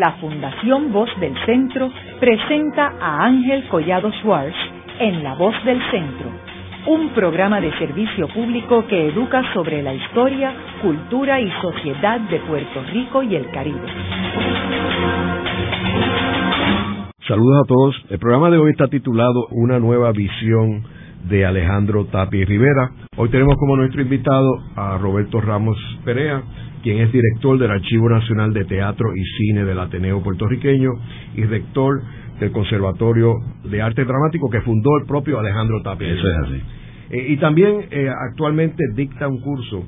la Fundación Voz del Centro presenta a Ángel Collado Schwartz en La Voz del Centro, un programa de servicio público que educa sobre la historia, cultura y sociedad de Puerto Rico y el Caribe. Saludos a todos. El programa de hoy está titulado Una nueva visión de Alejandro Tapi Rivera. Hoy tenemos como nuestro invitado a Roberto Ramos Perea, quien es director del Archivo Nacional de Teatro y Cine del Ateneo Puertorriqueño y rector del Conservatorio de Arte Dramático que fundó el propio Alejandro Tapi. Eso es así. Eh, y también eh, actualmente dicta un curso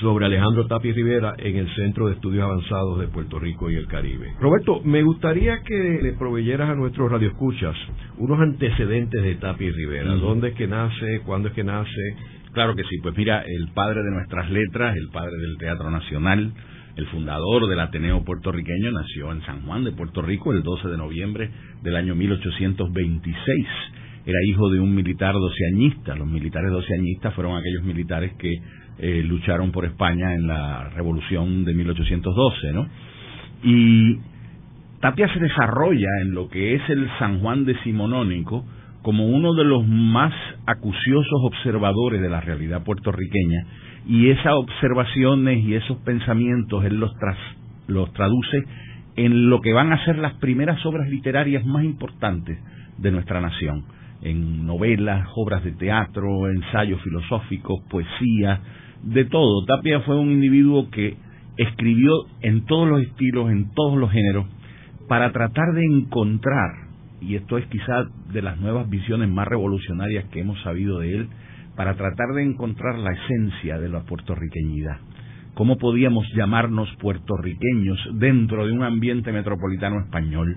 sobre Alejandro Tapi Rivera en el Centro de Estudios Avanzados de Puerto Rico y el Caribe. Roberto, me gustaría que le proveyeras a nuestros radioescuchas unos antecedentes de Tapi Rivera. ¿Dónde es que nace? ¿Cuándo es que nace? Claro que sí, pues mira, el padre de nuestras letras, el padre del Teatro Nacional, el fundador del Ateneo puertorriqueño, nació en San Juan de Puerto Rico el 12 de noviembre del año 1826. Era hijo de un militar doceañista. Los militares doceañistas fueron aquellos militares que eh, lucharon por España en la revolución de 1812, ¿no? Y Tapia se desarrolla en lo que es el San Juan decimonónico como uno de los más acuciosos observadores de la realidad puertorriqueña y esas observaciones y esos pensamientos él los, los traduce en lo que van a ser las primeras obras literarias más importantes de nuestra nación, en novelas, obras de teatro, ensayos filosóficos, poesía, de todo. Tapia fue un individuo que escribió en todos los estilos, en todos los géneros, para tratar de encontrar, y esto es quizás de las nuevas visiones más revolucionarias que hemos sabido de él, para tratar de encontrar la esencia de la puertorriqueñidad. ¿Cómo podíamos llamarnos puertorriqueños dentro de un ambiente metropolitano español?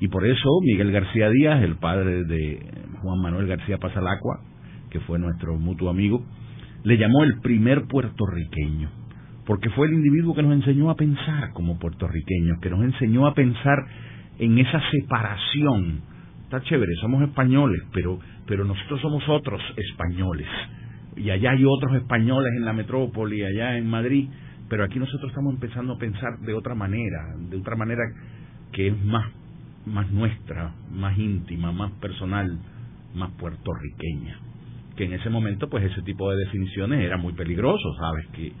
Y por eso Miguel García Díaz, el padre de Juan Manuel García Pasalacua, que fue nuestro mutuo amigo, le llamó el primer puertorriqueño, porque fue el individuo que nos enseñó a pensar como puertorriqueños, que nos enseñó a pensar en esa separación. Está chévere, somos españoles, pero, pero nosotros somos otros españoles. Y allá hay otros españoles en la metrópoli, allá en Madrid, pero aquí nosotros estamos empezando a pensar de otra manera, de otra manera que es más, más nuestra, más íntima, más personal, más puertorriqueña que en ese momento pues ese tipo de definiciones era muy peligroso, ¿sabes? Que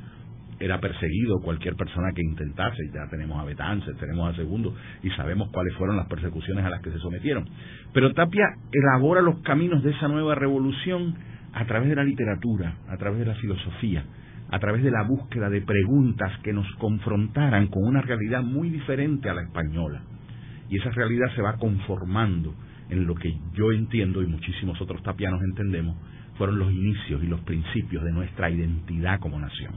era perseguido cualquier persona que intentase, ya tenemos a Betances, tenemos a Segundo, y sabemos cuáles fueron las persecuciones a las que se sometieron. Pero Tapia elabora los caminos de esa nueva revolución a través de la literatura, a través de la filosofía, a través de la búsqueda de preguntas que nos confrontaran con una realidad muy diferente a la española. Y esa realidad se va conformando en lo que yo entiendo y muchísimos otros tapianos entendemos fueron los inicios y los principios de nuestra identidad como nación.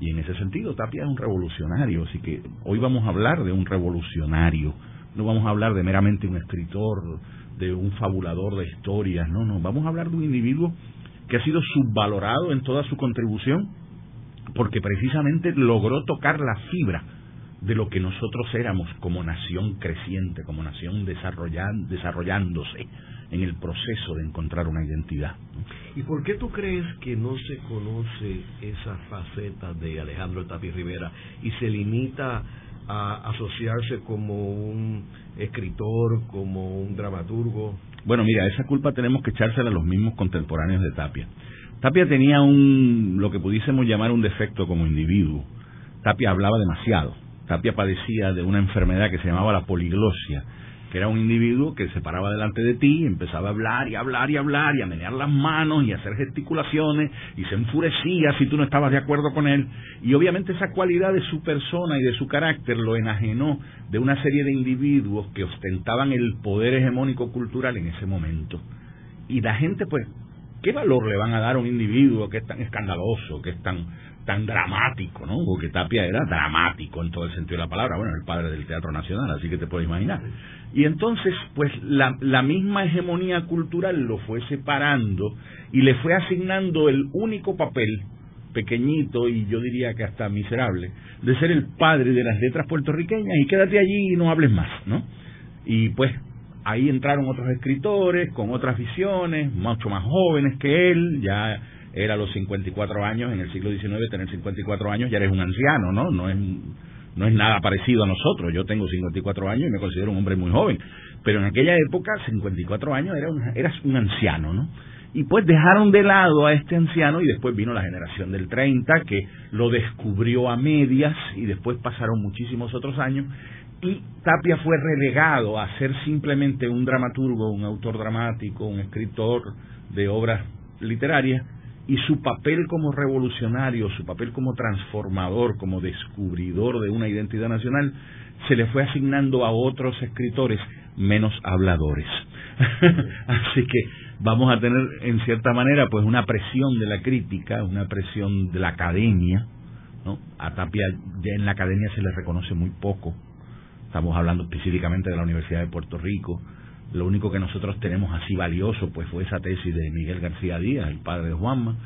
Y en ese sentido, Tapia es un revolucionario, así que hoy vamos a hablar de un revolucionario, no vamos a hablar de meramente un escritor, de un fabulador de historias, no, no, vamos a hablar de un individuo que ha sido subvalorado en toda su contribución, porque precisamente logró tocar la fibra de lo que nosotros éramos como nación creciente, como nación desarrollándose en el proceso de encontrar una identidad. ¿Y por qué tú crees que no se conoce esa faceta de Alejandro Tapi Rivera y se limita a asociarse como un escritor, como un dramaturgo? Bueno, mira, esa culpa tenemos que echársela a los mismos contemporáneos de Tapia. Tapia tenía un, lo que pudiésemos llamar un defecto como individuo. Tapia hablaba demasiado. Tapia padecía de una enfermedad que se llamaba la poliglosia, que era un individuo que se paraba delante de ti, empezaba a hablar y hablar y hablar y a menear las manos y a hacer gesticulaciones y se enfurecía si tú no estabas de acuerdo con él. Y obviamente esa cualidad de su persona y de su carácter lo enajenó de una serie de individuos que ostentaban el poder hegemónico cultural en ese momento. Y la gente, pues, ¿qué valor le van a dar a un individuo que es tan escandaloso, que es tan tan dramático, ¿no? Porque Tapia era dramático en todo el sentido de la palabra, bueno, el padre del Teatro Nacional, así que te puedes imaginar. Y entonces, pues la, la misma hegemonía cultural lo fue separando y le fue asignando el único papel pequeñito y yo diría que hasta miserable de ser el padre de las letras puertorriqueñas y quédate allí y no hables más, ¿no? Y pues ahí entraron otros escritores con otras visiones, mucho más jóvenes que él, ya era a los 54 años, en el siglo XIX tener 54 años ya eres un anciano, ¿no? No es no es nada parecido a nosotros. Yo tengo 54 años y me considero un hombre muy joven, pero en aquella época 54 años era un, eras un anciano, ¿no? Y pues dejaron de lado a este anciano y después vino la generación del 30 que lo descubrió a medias y después pasaron muchísimos otros años y Tapia fue relegado a ser simplemente un dramaturgo, un autor dramático, un escritor de obras literarias y su papel como revolucionario, su papel como transformador, como descubridor de una identidad nacional, se le fue asignando a otros escritores menos habladores. Así que vamos a tener en cierta manera pues una presión de la crítica, una presión de la academia, ¿no? A Tapia ya en la academia se le reconoce muy poco Estamos hablando específicamente de la Universidad de Puerto Rico. Lo único que nosotros tenemos así valioso pues fue esa tesis de Miguel García Díaz, el padre de Juanma,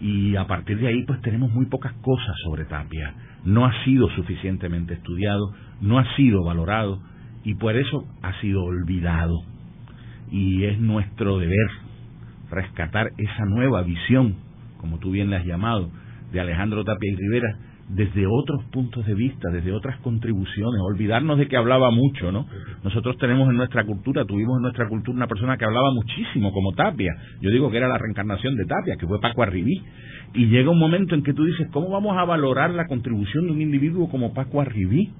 y a partir de ahí pues tenemos muy pocas cosas sobre Tapia. No ha sido suficientemente estudiado, no ha sido valorado y por eso ha sido olvidado. Y es nuestro deber rescatar esa nueva visión, como tú bien le has llamado, de Alejandro Tapia y Rivera, desde otros puntos de vista, desde otras contribuciones, olvidarnos de que hablaba mucho, ¿no? Nosotros tenemos en nuestra cultura, tuvimos en nuestra cultura una persona que hablaba muchísimo, como Tapia. Yo digo que era la reencarnación de Tapia, que fue Paco Arribí. Y llega un momento en que tú dices, ¿cómo vamos a valorar la contribución de un individuo como Paco Arribí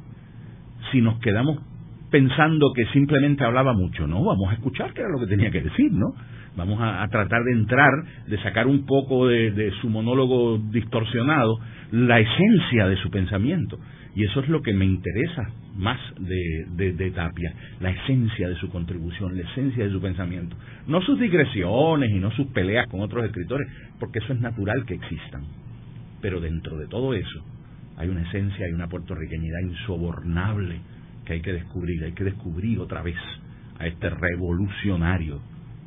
si nos quedamos pensando que simplemente hablaba mucho? No, vamos a escuchar qué era lo que tenía que decir, ¿no? Vamos a, tratar de entrar, de sacar un poco de, su monólogo distorsionado la esencia de su pensamiento. Y eso es lo que me interesa más de, de, Tapia, la esencia de su contribución, la esencia de su pensamiento. No sus digresiones y no sus peleas con otros escritores, porque eso es natural que existan. Pero dentro de todo eso hay una esencia, hay una puertorriqueñidad insobornable que hay que descubrir, hay que descubrir otra vez a este revolucionario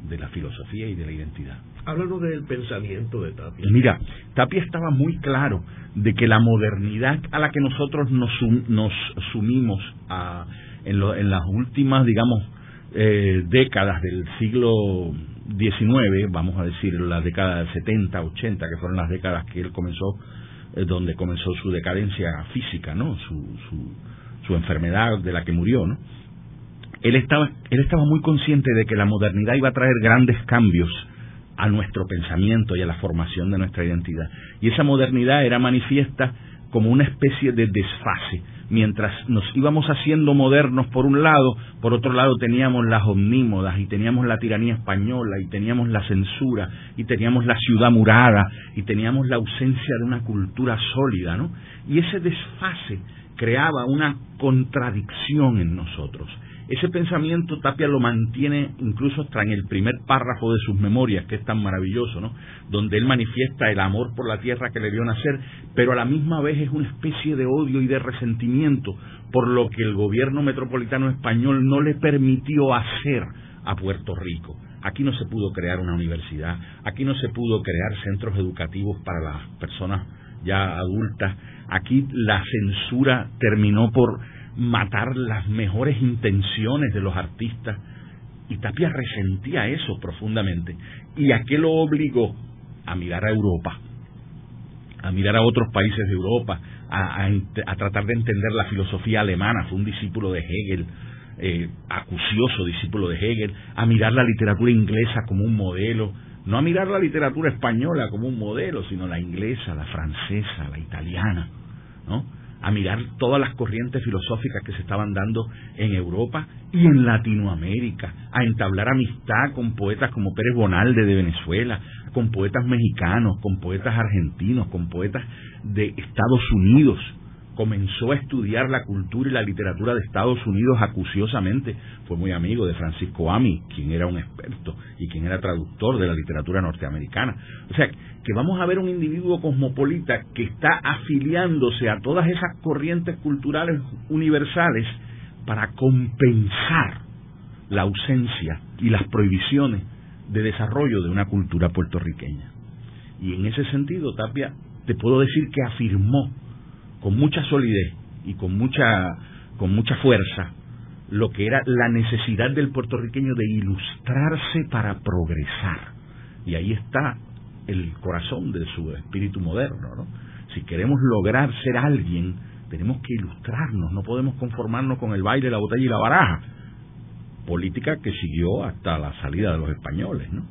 de la filosofía y de la identidad. Háblanos del pensamiento de Tapia. Mira, Tapia estaba muy claro de que la modernidad a la que nosotros nos, nos sumimos a, en, en, las últimas, digamos, eh, décadas del siglo XIX, vamos a decir, las décadas 70, 80, que fueron las décadas que él comenzó, eh, donde comenzó su decadencia física, ¿no? Su, su, su enfermedad de la que murió, ¿no? él estaba, él estaba muy consciente de que la modernidad iba a traer grandes cambios a nuestro pensamiento y a la formación de nuestra identidad. Y esa modernidad era manifiesta como una especie de desfase. Mientras nos íbamos haciendo modernos por un lado, por otro lado teníamos las omnímodas y teníamos la tiranía española y teníamos la censura y teníamos la ciudad murada y teníamos la ausencia de una cultura sólida, ¿no? Y ese desfase creaba una contradicción en nosotros. Ese pensamiento Tapia lo mantiene incluso hasta en el primer párrafo de sus memorias, que es tan maravilloso, ¿no? Donde él manifiesta el amor por la tierra que le vio nacer, pero a la misma vez es una especie de odio y de resentimiento por lo que el gobierno metropolitano español no le permitió hacer a Puerto Rico. Aquí no se pudo crear una universidad, aquí no se pudo crear centros educativos para las personas ya adultas, aquí la censura terminó por matar las mejores intenciones de los artistas. Y Tapia resentía eso profundamente. ¿Y a qué lo obligó? A mirar a Europa, a mirar a otros países de Europa, a, tratar de entender la filosofía alemana. Fue un discípulo de Hegel, eh, acucioso discípulo de Hegel, a mirar la literatura inglesa como un modelo, no a mirar la literatura española como un modelo, sino la inglesa, la francesa, la italiana, ¿no? a mirar todas las corrientes filosóficas que se estaban dando en Europa y en Latinoamérica, a entablar amistad con poetas como Pérez Bonalde de Venezuela, con poetas mexicanos, con poetas argentinos, con poetas de Estados Unidos, comenzó a estudiar la cultura y la literatura de Estados Unidos acuciosamente. Fue muy amigo de Francisco Ami, quien era un experto y quien era traductor de la literatura norteamericana. O sea, que vamos a ver un individuo cosmopolita que está afiliándose a todas esas corrientes culturales universales para compensar la ausencia y las prohibiciones de desarrollo de una cultura puertorriqueña. Y en ese sentido, Tapia, te puedo decir que afirmó con mucha solidez y con mucha, con mucha fuerza lo que era la necesidad del puertorriqueño de ilustrarse para progresar. Y ahí está el corazón de su espíritu moderno. ¿no? Si queremos lograr ser alguien, tenemos que ilustrarnos, no podemos conformarnos con el baile, la botella y la baraja. Política que siguió hasta la salida de los españoles, ¿no?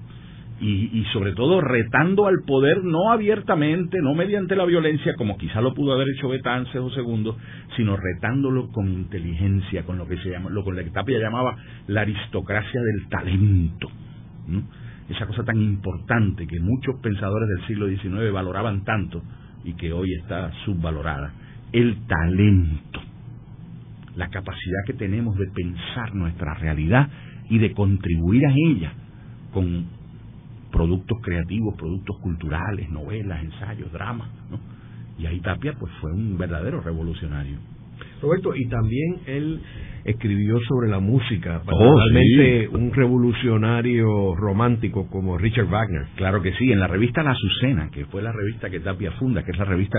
Y, sobre todo retando al poder no abiertamente, no mediante la violencia, como quizá lo pudo haber hecho Betances o Segundo, sino retándolo con inteligencia, con lo que se llama, lo con la que Tapia llamaba la aristocracia del talento. Esa cosa tan importante que muchos pensadores del siglo XIX valoraban tanto y que hoy está subvalorada el talento, la capacidad que tenemos de pensar nuestra realidad y de contribuir a ella con productos creativos, productos culturales, novelas, ensayos, dramas, ¿no? Y ahí Tapia pues fue un verdadero revolucionario. Roberto, y también él escribió sobre la música, oh, un revolucionario romántico como Richard Wagner. Claro que sí, en la revista La Azucena, que fue la revista que Tapia funda, que es la revista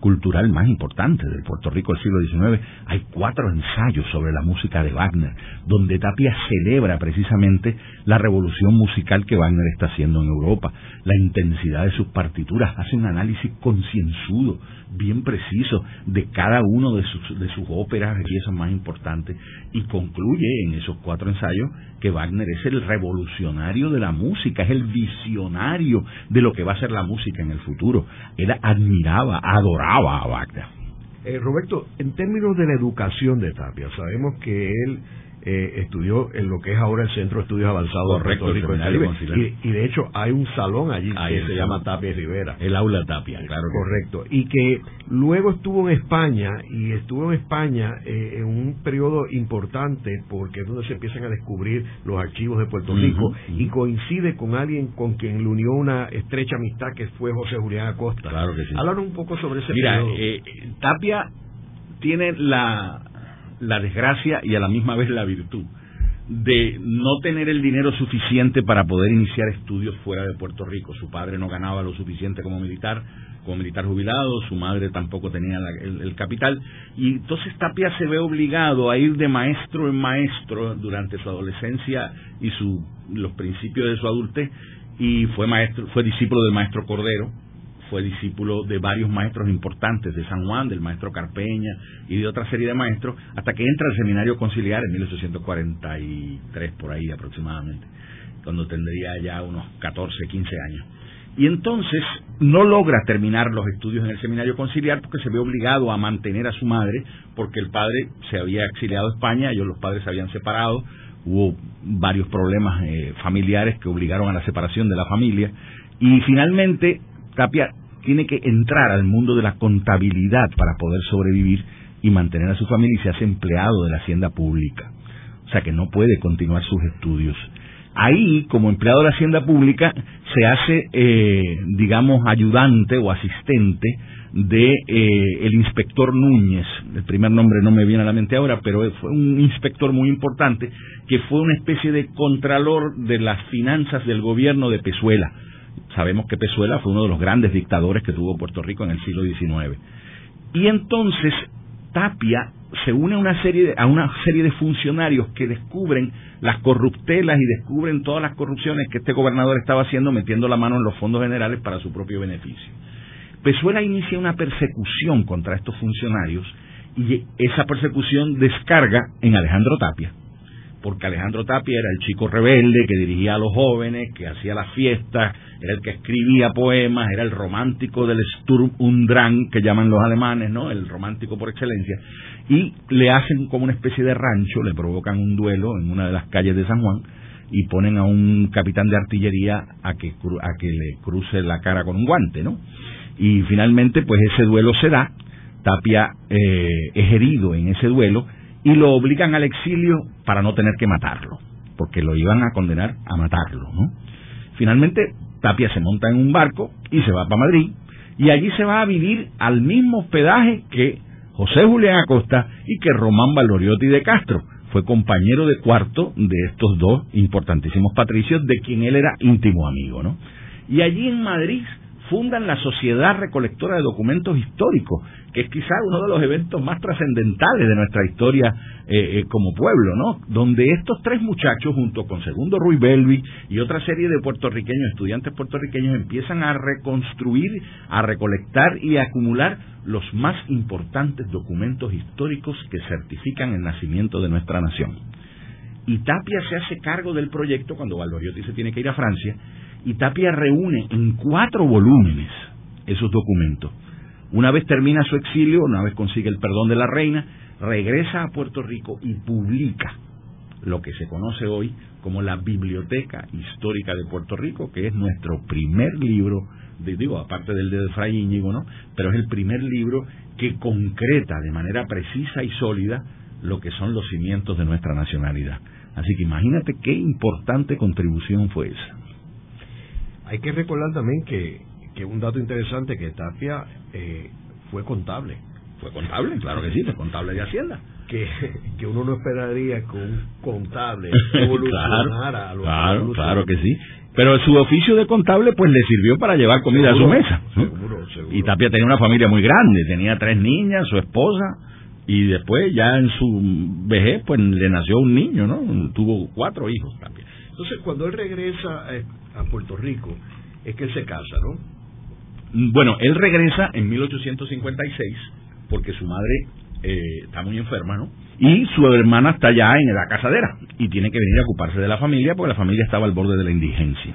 cultural más importante del Puerto Rico del siglo XIX, hay cuatro ensayos sobre la música de Wagner, donde Tapia celebra precisamente la revolución musical que Wagner está haciendo en Europa, la intensidad de sus partituras, hace un análisis concienzudo, bien preciso, de cada uno de sus, de sus óperas y piezas más importantes, y concluye en esos cuatro ensayos que Wagner es el revolucionario de la música, es el visionario de lo que va a ser la música en el futuro. Él admiraba, adoraba a Wagner. Eh, Roberto, en términos de la educación de Tapia, sabemos que él eh, estudió en lo que es ahora el Centro de Estudios Avanzados de Puerto Rico y, de hecho hay un salón allí que se llama Tapia Rivera. El aula Tapia, claro. Correcto. Y que luego estuvo en España y estuvo en España eh, en un periodo importante porque es donde se empiezan a descubrir los archivos de Puerto Rico y coincide con alguien con quien le unió una estrecha amistad que fue José Julián Acosta. Claro que sí. Háblanos un poco sobre ese Mira, eh, Tapia tiene la la desgracia y a la misma vez la virtud de no tener el dinero suficiente para poder iniciar estudios fuera de Puerto Rico. Su padre no ganaba lo suficiente como militar, como militar jubilado, su madre tampoco tenía el, capital, y entonces Tapia se ve obligado a ir de maestro en maestro durante su adolescencia y su, los principios de su adultez, y fue maestro, fue discípulo del maestro Cordero, fue discípulo de varios maestros importantes de San Juan, del maestro Carpeña y de otra serie de maestros, hasta que entra al seminario conciliar en 1843 por ahí aproximadamente, cuando tendría ya unos 14, 15 años. Y entonces no logra terminar los estudios en el seminario conciliar porque se ve obligado a mantener a su madre, porque el padre se había exiliado a España, ellos los padres se habían separado, hubo varios problemas eh, familiares que obligaron a la separación de la familia, y finalmente Tapia tiene que entrar al mundo de la contabilidad para poder sobrevivir y mantener a su familia y se hace empleado de la hacienda pública. O sea que no puede continuar sus estudios. Ahí, como empleado de la hacienda pública, se hace, eh, digamos, ayudante o asistente de eh, el inspector Núñez, el primer nombre no me viene a la mente ahora, pero fue un inspector muy importante que fue una especie de contralor de las finanzas del gobierno de Pezuela Sabemos que Pezuela fue uno de los grandes dictadores que tuvo Puerto Rico en el siglo XIX. Y entonces Tapia se une a una serie de, una serie de funcionarios que descubren las corruptelas y descubren todas las corrupciones que este gobernador estaba haciendo metiendo la mano en los fondos generales para su propio beneficio. Pezuela inicia una persecución contra estos funcionarios y esa persecución descarga en Alejandro Tapia, porque Alejandro Tapia era el chico rebelde que dirigía a los jóvenes, que hacía las fiestas, era el que escribía poemas, era el romántico del Sturm und Drang, que llaman los alemanes, ¿no? El romántico por excelencia. Y le hacen como una especie de rancho, le provocan un duelo en una de las calles de San Juan y ponen a un capitán de artillería a que, a que le cruce la cara con un guante, ¿no? Y finalmente, pues ese duelo se da, Tapia eh, es herido en ese duelo y lo obligan al exilio para no tener que matarlo, porque lo iban a condenar a matarlo, ¿no? Finalmente Tapia se monta en un barco y se va para Madrid y allí se va a vivir al mismo hospedaje que José Julián Acosta y que Román Valoriotti de Castro. Fue compañero de cuarto de estos dos importantísimos patricios de quien él era íntimo amigo, ¿no? Y allí en Madrid fundan la Sociedad Recolectora de Documentos Históricos, que es quizá uno de los eventos más trascendentales de nuestra historia eh, eh, como pueblo, ¿no? Donde estos tres muchachos, junto con Segundo Ruiz Belvi y otra serie de puertorriqueños, estudiantes puertorriqueños, empiezan a reconstruir, a recolectar y a acumular los más importantes documentos históricos que certifican el nacimiento de nuestra nación. Y Tapia se hace cargo del proyecto cuando Valdoriotti se tiene que ir a Francia y Tapia reúne en cuatro volúmenes esos documentos. Una vez termina su exilio, una vez consigue el perdón de la reina, regresa a Puerto Rico y publica lo que se conoce hoy como la Biblioteca Histórica de Puerto Rico, que es nuestro primer libro, digo, aparte del de Fray Íñigo, ¿no? Pero es el primer libro que concreta de manera precisa y sólida lo que son los cimientos de nuestra nacionalidad. Así que imagínate qué importante contribución fue esa. Hay que recordar también que, que un dato interesante que Tapia eh, fue contable. Fue contable, claro que sí, fue contable de Hacienda. Que, que uno no esperaría que un contable evolucionara claro, Claro, claro que sí. Pero su oficio de contable pues le sirvió para llevar comida a su mesa. Seguro, seguro. Y Tapia tenía una familia muy grande, tenía tres niñas, su esposa, y después ya en su vejez pues le nació un niño, ¿no? Tuvo cuatro hijos Tapia. Entonces cuando él regresa eh, a Puerto Rico, es que él se casa, ¿no? Mm, bueno, él regresa en 1856 porque su madre eh, está muy enferma, ¿no? Y su hermana está ya en la casadera y tiene que venir a ocuparse de la familia porque la familia estaba al borde de la indigencia.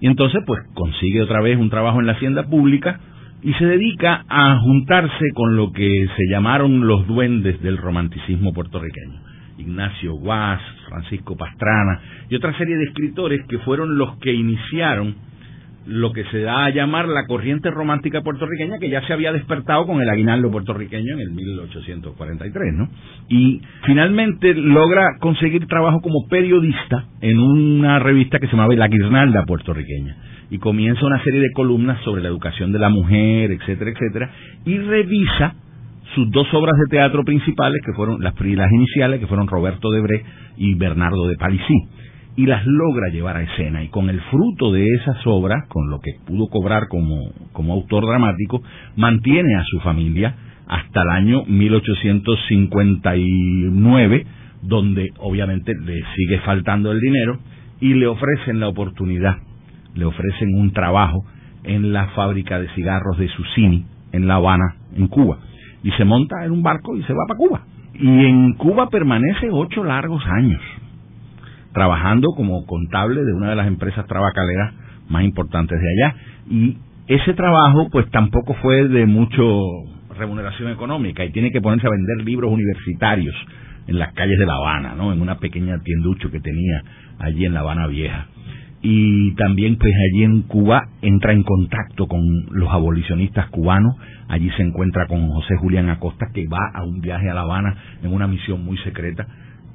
Y entonces, pues consigue otra vez un trabajo en la hacienda pública y se dedica a juntarse con lo que se llamaron los duendes del romanticismo puertorriqueño. Ignacio Guas, Francisco Pastrana y otra serie de escritores que fueron los que iniciaron lo que se da a llamar la corriente romántica puertorriqueña que ya se había despertado con el aguinaldo puertorriqueño en el 1843, ¿no? Y finalmente logra conseguir trabajo como periodista en una revista que se llamaba La Guirnalda puertorriqueña y comienza una serie de columnas sobre la educación de la mujer, etcétera, etcétera, y revisa sus dos obras de teatro principales, que fueron las, las iniciales, que fueron Roberto de Bre y Bernardo de Palissy, y las logra llevar a escena. Y con el fruto de esas obras, con lo que pudo cobrar como, como autor dramático, mantiene a su familia hasta el año 1859, donde obviamente le sigue faltando el dinero, y le ofrecen la oportunidad, le ofrecen un trabajo en la fábrica de cigarros de Susini, en La Habana, en Cuba y se monta en un barco y se va para Cuba. Y en Cuba permanece ocho largos años, trabajando como contable de una de las empresas tabacaleras más importantes de allá. Y ese trabajo pues tampoco fue de mucho remuneración económica y tiene que ponerse a vender libros universitarios en las calles de La Habana, ¿no? En una pequeña tienducho que tenía allí en La Habana Vieja y también pues allí en Cuba entra en contacto con los abolicionistas cubanos, allí se encuentra con José Julián Acosta que va a un viaje a La Habana en una misión muy secreta,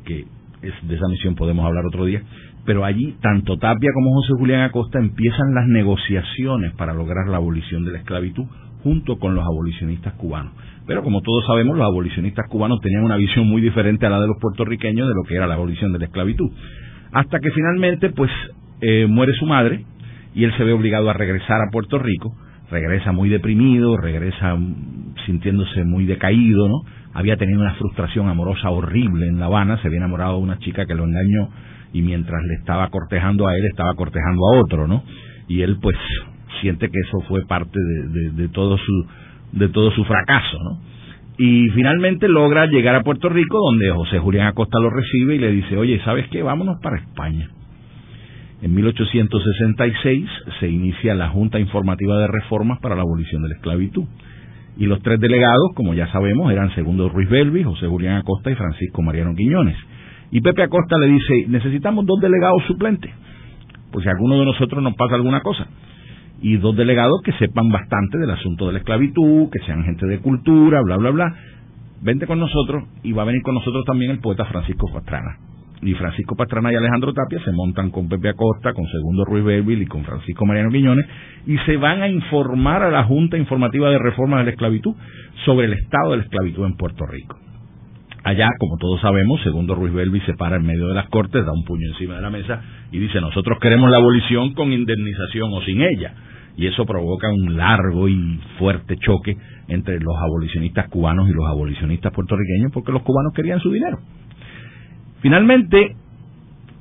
que es, de esa misión podemos hablar otro día, pero allí tanto Tapia como José Julián Acosta empiezan las negociaciones para lograr la abolición de la esclavitud junto con los abolicionistas cubanos. Pero como todos sabemos, los abolicionistas cubanos tenían una visión muy diferente a la de los puertorriqueños de lo que era la abolición de la esclavitud. Hasta que finalmente, pues, eh, muere su madre y él se ve obligado a regresar a Puerto Rico, regresa muy deprimido, regresa sintiéndose muy decaído, ¿no? Había tenido una frustración amorosa horrible en La Habana, se había enamorado de una chica que lo engañó y mientras le estaba cortejando a él, estaba cortejando a otro, ¿no? Y él pues siente que eso fue parte de, de todo su de todo su fracaso, ¿no? Y finalmente logra llegar a Puerto Rico, donde José Julián Acosta lo recibe y le dice, oye, ¿sabes qué? Vámonos para España. En 1866 se inicia la Junta Informativa de Reformas para la Abolición de la Esclavitud. Y los tres delegados, como ya sabemos, eran Segundo Ruiz Belvi, José Julián Acosta y Francisco Mariano Quiñones. Y Pepe Acosta le dice, necesitamos dos delegados suplentes, por a alguno de nosotros nos pasa alguna cosa. Y dos delegados que sepan bastante del asunto de la esclavitud, que sean gente de cultura, bla, bla, bla. Vente con nosotros y va a venir con nosotros también el poeta Francisco Pastrana y Francisco Pastrana y Alejandro Tapia se montan con Pepe Acosta, con Segundo Ruiz Belville y con Francisco Mariano Quiñones y se van a informar a la Junta Informativa de Reforma de la Esclavitud sobre el estado de la esclavitud en Puerto Rico. Allá, como todos sabemos, Segundo Ruiz Belvi se para en medio de las cortes, da un puño encima de la mesa y dice, nosotros queremos la abolición con indemnización o sin ella. y eso provoca un largo y fuerte choque entre los abolicionistas cubanos y los abolicionistas puertorriqueños porque los cubanos querían su dinero. Finalmente,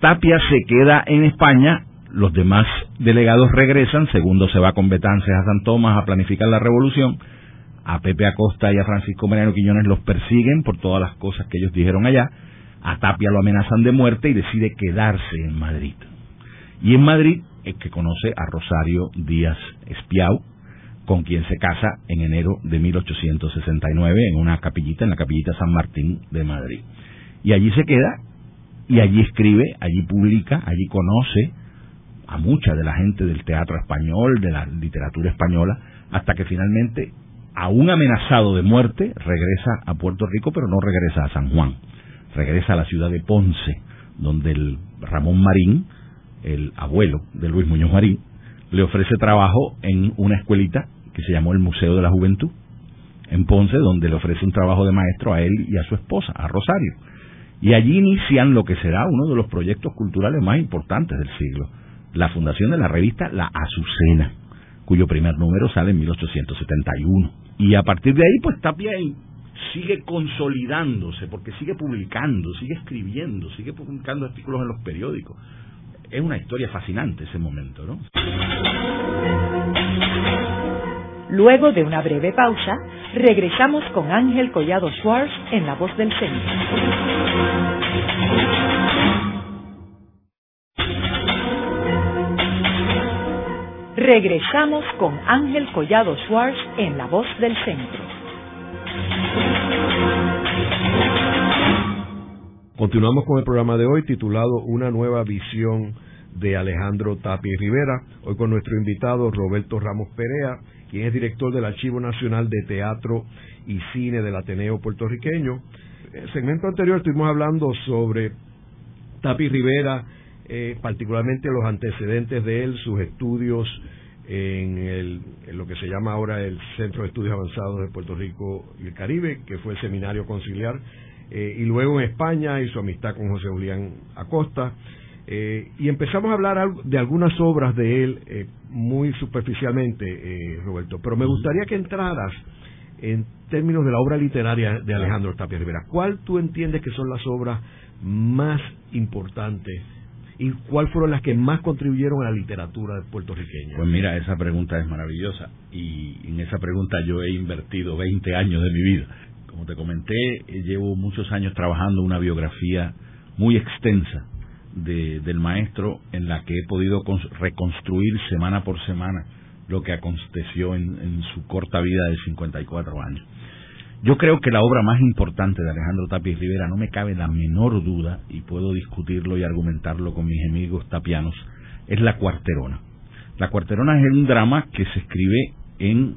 Tapia se queda en España, los demás delegados regresan, segundo se va con Betances a San Tomás a planificar la revolución, a Pepe Acosta y a Francisco Mariano Quiñones los persiguen por todas las cosas que ellos dijeron allá, a Tapia lo amenazan de muerte y decide quedarse en Madrid. Y en Madrid es que conoce a Rosario Díaz Espiau, con quien se casa en enero de 1869 en una capillita, en la capillita San Martín de Madrid. Y allí se queda y allí escribe, allí publica, allí conoce a mucha de la gente del teatro español, de la literatura española, hasta que finalmente, aún amenazado de muerte, regresa a Puerto Rico, pero no regresa a San Juan, regresa a la ciudad de Ponce, donde el Ramón Marín, el abuelo de Luis Muñoz Marín, le ofrece trabajo en una escuelita que se llamó el Museo de la Juventud, en Ponce, donde le ofrece un trabajo de maestro a él y a su esposa, a Rosario. Y allí inician lo que será uno de los proyectos culturales más importantes del siglo, la fundación de la revista La Azucena, cuyo primer número sale en 1871. Y a partir de ahí, pues Tapia sigue consolidándose, porque sigue publicando, sigue escribiendo, sigue publicando artículos en los periódicos. Es una historia fascinante ese momento, ¿no? Luego de una breve pausa, regresamos con Ángel Collado Schwartz en La Voz del Centro. Regresamos con Ángel Collado Schwartz en La Voz del Centro. Continuamos con el programa de hoy titulado Una nueva visión de Alejandro Tapi Rivera. Hoy con nuestro invitado Roberto Ramos Perea, quien es director del Archivo Nacional de Teatro y Cine del Ateneo puertorriqueño. En el segmento anterior estuvimos hablando sobre Tapi Rivera, eh, particularmente los antecedentes de él, sus estudios en, el, lo que se llama ahora el Centro de Estudios Avanzados de Puerto Rico y el Caribe, que fue el Seminario Conciliar, eh, y luego en España y su amistad con José Julián Acosta. Eh, y empezamos a hablar de algunas obras de él eh, muy superficialmente, eh, Roberto, pero me gustaría que entraras en términos de la obra literaria de Alejandro Tapia Rivera. ¿Cuál tú entiendes que son las obras más importantes y cuáles fueron las que más contribuyeron a la literatura puertorriqueña? Pues mira, esa pregunta es maravillosa y en esa pregunta yo he invertido 20 años de mi vida. Como te comenté, llevo muchos años trabajando una biografía muy extensa de, del maestro en la que he podido reconstruir semana por semana lo que aconteció en, su corta vida de 54 años. Yo creo que la obra más importante de Alejandro Tapia Rivera, no me cabe la menor duda, y puedo discutirlo y argumentarlo con mis amigos tapianos, es La Cuarterona. La Cuarterona es un drama que se escribe en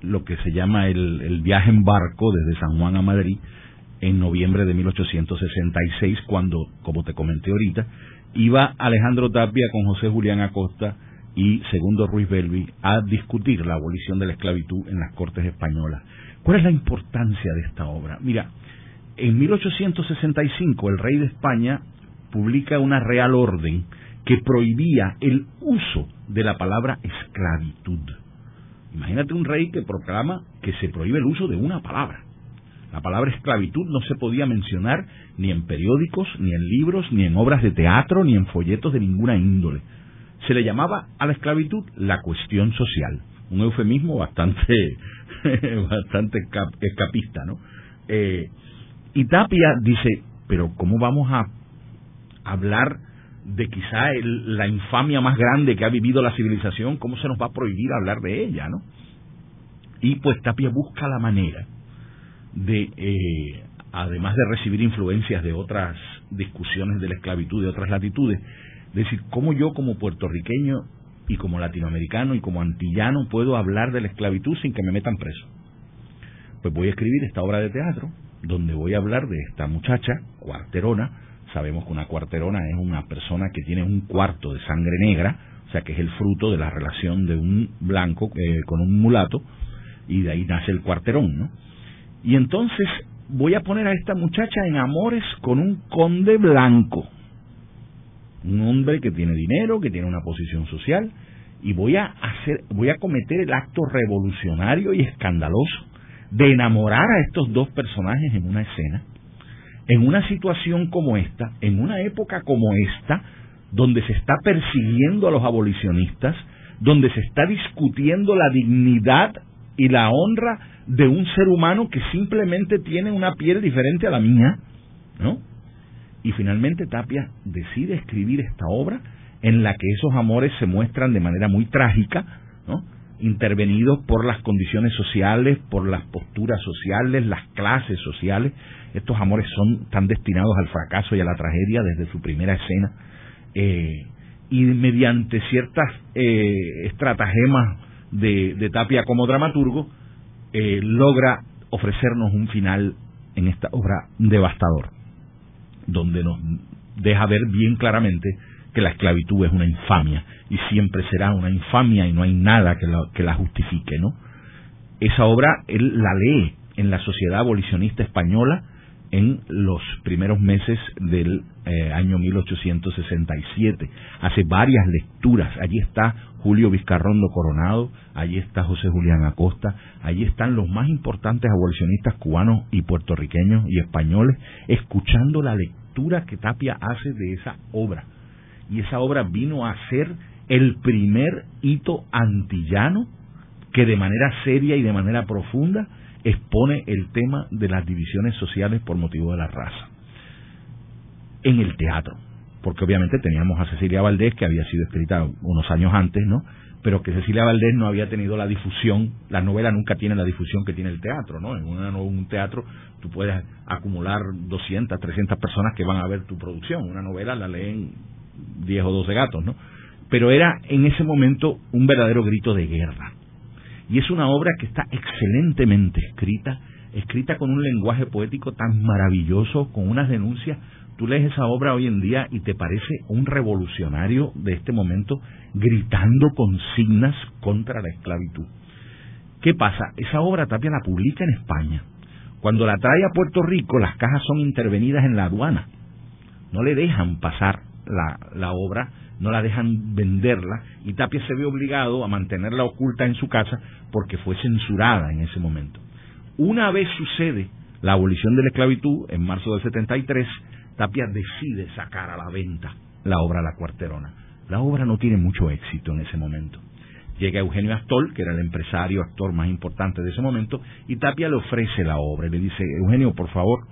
lo que se llama el viaje en barco desde San Juan a Madrid, en noviembre de 1866, cuando, como te comenté ahorita, iba Alejandro Tapia con José Julián Acosta y Segundo Ruiz Belvi a discutir la abolición de la esclavitud en las Cortes Españolas. ¿Cuál es la importancia de esta obra? Mira, en 1865 el rey de España publica una real orden que prohibía el uso de la palabra esclavitud. Imagínate un rey que proclama que se prohíbe el uso de una palabra. La palabra esclavitud no se podía mencionar ni en periódicos, ni en libros, ni en obras de teatro, ni en folletos de ninguna índole. Se le llamaba a la esclavitud la cuestión social, un eufemismo bastante, bastante escapista, ¿no? Eh, y Tapia dice, pero ¿cómo vamos a hablar de quizá la infamia más grande que ha vivido la civilización? ¿Cómo se nos va a prohibir hablar de ella, no? Y pues Tapia busca la manera de, eh, además de recibir influencias de otras discusiones de la esclavitud de otras latitudes, decir, ¿cómo yo como puertorriqueño y como latinoamericano y como antillano puedo hablar de la esclavitud sin que me metan preso? Pues voy a escribir esta obra de teatro donde voy a hablar de esta muchacha, cuarterona, sabemos que una cuarterona es una persona que tiene un cuarto de sangre negra, o sea que es el fruto de la relación de un blanco eh, con un mulato, y de ahí nace el cuarterón, ¿no? Y entonces voy a poner a esta muchacha en amores con un conde blanco, un hombre que tiene dinero, que tiene una posición social, y voy a hacer, voy a cometer el acto revolucionario y escandaloso de enamorar a estos dos personajes en una escena, en una situación como esta, en una época como esta, donde se está persiguiendo a los abolicionistas, donde se está discutiendo la dignidad y la honra de un ser humano que simplemente tiene una piel diferente a la mía, ¿no? Y finalmente Tapia decide escribir esta obra en la que esos amores se muestran de manera muy trágica, ¿no? intervenidos por las condiciones sociales, por las posturas sociales, las clases sociales. Estos amores son tan destinados al fracaso y a la tragedia desde su primera escena. Eh, y mediante ciertas eh, estratagemas de, Tapia como dramaturgo, eh, logra ofrecernos un final en esta obra devastador, donde nos deja ver bien claramente que la esclavitud es una infamia y siempre será una infamia y no hay nada que la, que la justifique, ¿no? Esa obra él la lee en la sociedad abolicionista española en los primeros meses del eh, año 1867. Hace varias lecturas. Allí está Julio Vizcarrondo Coronado, allí está José Julián Acosta, allí están los más importantes abolicionistas cubanos y puertorriqueños y españoles escuchando la lectura que Tapia hace de esa obra. Y esa obra vino a ser el primer hito antillano que de manera seria y de manera profunda expone el tema de las divisiones sociales por motivo de la raza. En el teatro, porque obviamente teníamos a Cecilia Valdés, que había sido escrita unos años antes, ¿no? Pero que Cecilia Valdés no había tenido la difusión, la novela nunca tiene la difusión que tiene el teatro, ¿no? En un teatro tú puedes acumular 200, 300 personas que van a ver tu producción, una novela la leen 10 o 12 gatos, ¿no? Pero era en ese momento un verdadero grito de guerra y es una obra que está excelentemente escrita, escrita con un lenguaje poético tan maravilloso, con unas denuncias. Tú lees esa obra hoy en día y te parece un revolucionario de este momento gritando consignas contra la esclavitud. ¿Qué pasa? Esa obra Tapia la publica en España. Cuando la trae a Puerto Rico, las cajas son intervenidas en la aduana. No le dejan pasar la, la obra no la dejan venderla y Tapia se ve obligado a mantenerla oculta en su casa porque fue censurada en ese momento. Una vez sucede la abolición de la esclavitud en marzo del 73, Tapia decide sacar a la venta la obra La Cuarterona. La obra no tiene mucho éxito en ese momento. Llega Eugenio Astol, que era el empresario, actor más importante de ese momento, y Tapia le ofrece la obra le dice, Eugenio, por favor,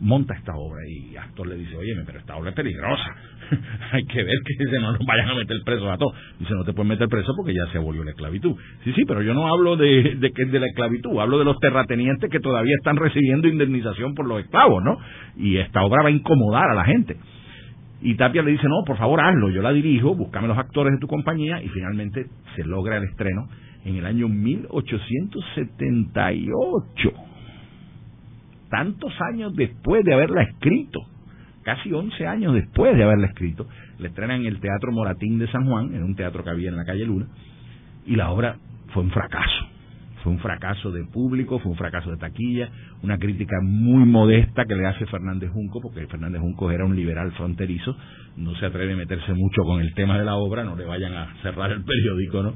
monta esta obra y Astor le dice, oye, pero esta obra es peligrosa, hay que ver que no nos vayan a meter preso a todos. Dice, no te pueden meter preso porque ya se abolió la esclavitud. Sí, sí, pero yo no hablo de, de, de la esclavitud, hablo de los terratenientes que todavía están recibiendo indemnización por los esclavos, ¿no? Y esta obra va a incomodar a la gente. Y Tapia le dice, no, por favor hazlo, yo la dirijo, búscame los actores de tu compañía y finalmente se logra el estreno en el año 1878 tantos años después de haberla escrito, casi 11 años después de haberla escrito, la estrena en el Teatro Moratín de San Juan, en un teatro que había en la calle Luna, y la obra fue un fracaso. Fue un fracaso de público, fue un fracaso de taquilla, una crítica muy modesta que le hace Fernández Junco, porque Fernández Junco era un liberal fronterizo, no se atreve a meterse mucho con el tema de la obra, no le vayan a cerrar el periódico, ¿no?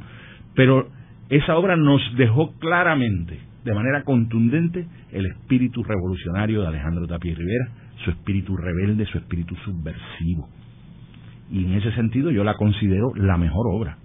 Pero esa obra nos dejó claramente de manera contundente el espíritu revolucionario de Alejandro Tapia Rivera, su espíritu rebelde, su espíritu subversivo. Y en ese sentido yo la considero la mejor obra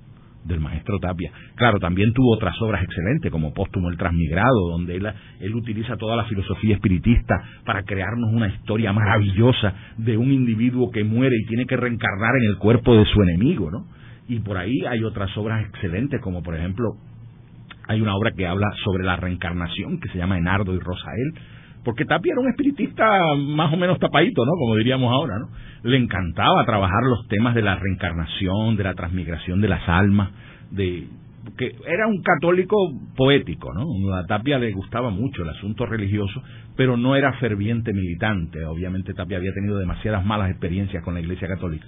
del maestro Tapia. Claro, también tuvo otras obras excelentes, como Póstumo el Transmigrado, donde él, él utiliza toda la filosofía espiritista para crearnos una historia maravillosa de un individuo que muere y tiene que reencarnar en el cuerpo de su enemigo, ¿no? Y por ahí hay otras obras excelentes, como por ejemplo hay una obra que habla sobre la reencarnación que se llama Enardo y Rosael, porque Tapia era un espiritista más o menos tapadito, ¿no? Como diríamos ahora, ¿no? Le encantaba trabajar los temas de la reencarnación, de la transmigración de las almas, de que era un católico poético, ¿no? A Tapia le gustaba mucho el asunto religioso, pero no era ferviente militante. Obviamente Tapia había tenido demasiadas malas experiencias con la Iglesia Católica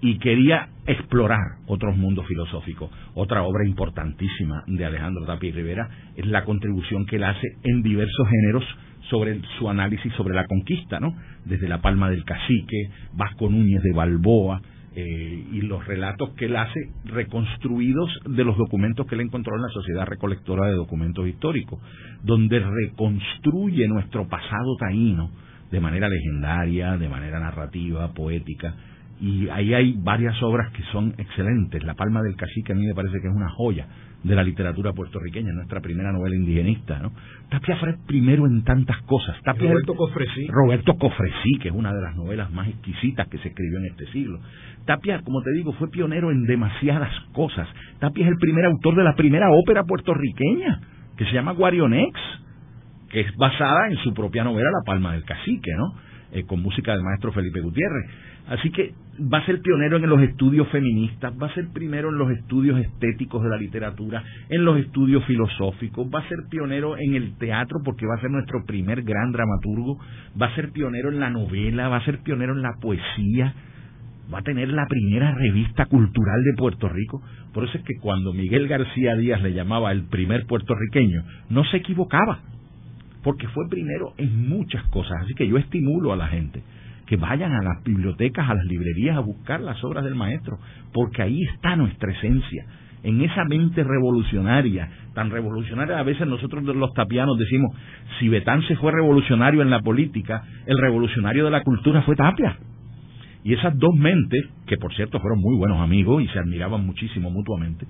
y quería explorar otros mundos filosóficos. Otra obra importantísima de Alejandro Tapia Rivera es la contribución que él hace en diversos géneros sobre su análisis sobre la conquista, ¿no? Desde La Palma del Cacique, Vasco Núñez de Balboa, eh, y los relatos que él hace reconstruidos de los documentos que él encontró en la Sociedad Recolectora de Documentos Históricos, donde reconstruye nuestro pasado taíno de manera legendaria, de manera narrativa, poética, y ahí hay varias obras que son excelentes. La Palma del Cacique a mí me parece que es una joya de la literatura puertorriqueña, nuestra primera novela indigenista, ¿no? Tapia fue primero en tantas cosas. Tapia Roberto Cofresí. Roberto Cofresí, que es una de las novelas más exquisitas que se escribió en este siglo. Tapia, como te digo, fue pionero en demasiadas cosas. Tapia es el primer autor de la primera ópera puertorriqueña, que se llama Guarionex, que es basada en su propia novela La Palma del Cacique, ¿no? Eh, con música del maestro Felipe Gutiérrez. Así que va a ser pionero en los estudios feministas, va a ser primero en los estudios estéticos de la literatura, en los estudios filosóficos, va a ser pionero en el teatro porque va a ser nuestro primer gran dramaturgo, va a ser pionero en la novela, va a ser pionero en la poesía, va a tener la primera revista cultural de Puerto Rico. Por eso es que cuando Miguel García Díaz le llamaba el primer puertorriqueño, no se equivocaba, porque fue primero en muchas cosas. Así que yo estimulo a la gente que vayan a las bibliotecas, a las librerías a buscar las obras del maestro, porque ahí está nuestra esencia, en esa mente revolucionaria, tan revolucionaria a veces nosotros los tapianos decimos, si Betance fue revolucionario en la política, el revolucionario de la cultura fue Tapia. Y esas dos mentes, que por cierto fueron muy buenos amigos y se admiraban muchísimo mutuamente,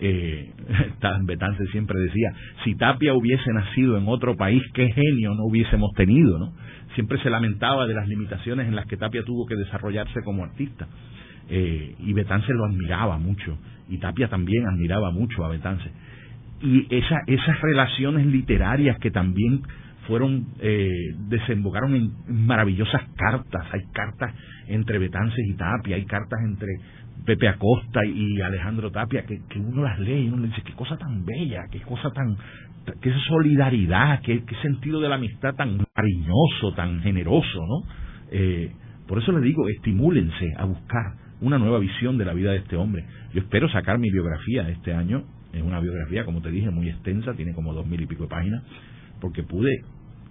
eh, Betance siempre decía, si Tapia hubiese nacido en otro país, qué genio no hubiésemos tenido, ¿no? siempre se lamentaba de las limitaciones en las que Tapia tuvo que desarrollarse como artista. Eh, y Betance lo admiraba mucho, y Tapia también admiraba mucho a Betance. Y esa, esas relaciones literarias que también fueron, eh, desembocaron en maravillosas cartas, hay cartas entre Betances y Tapia, hay cartas entre Pepe Acosta y Alejandro Tapia, que, que uno las lee y uno le dice, qué cosa tan bella, qué cosa tan, qué solidaridad, qué, qué, sentido de la amistad tan cariñoso, tan generoso, ¿no? Eh, por eso le digo, estimúlense a buscar una nueva visión de la vida de este hombre. Yo espero sacar mi biografía este año, es una biografía, como te dije, muy extensa, tiene como dos mil y pico de páginas, porque pude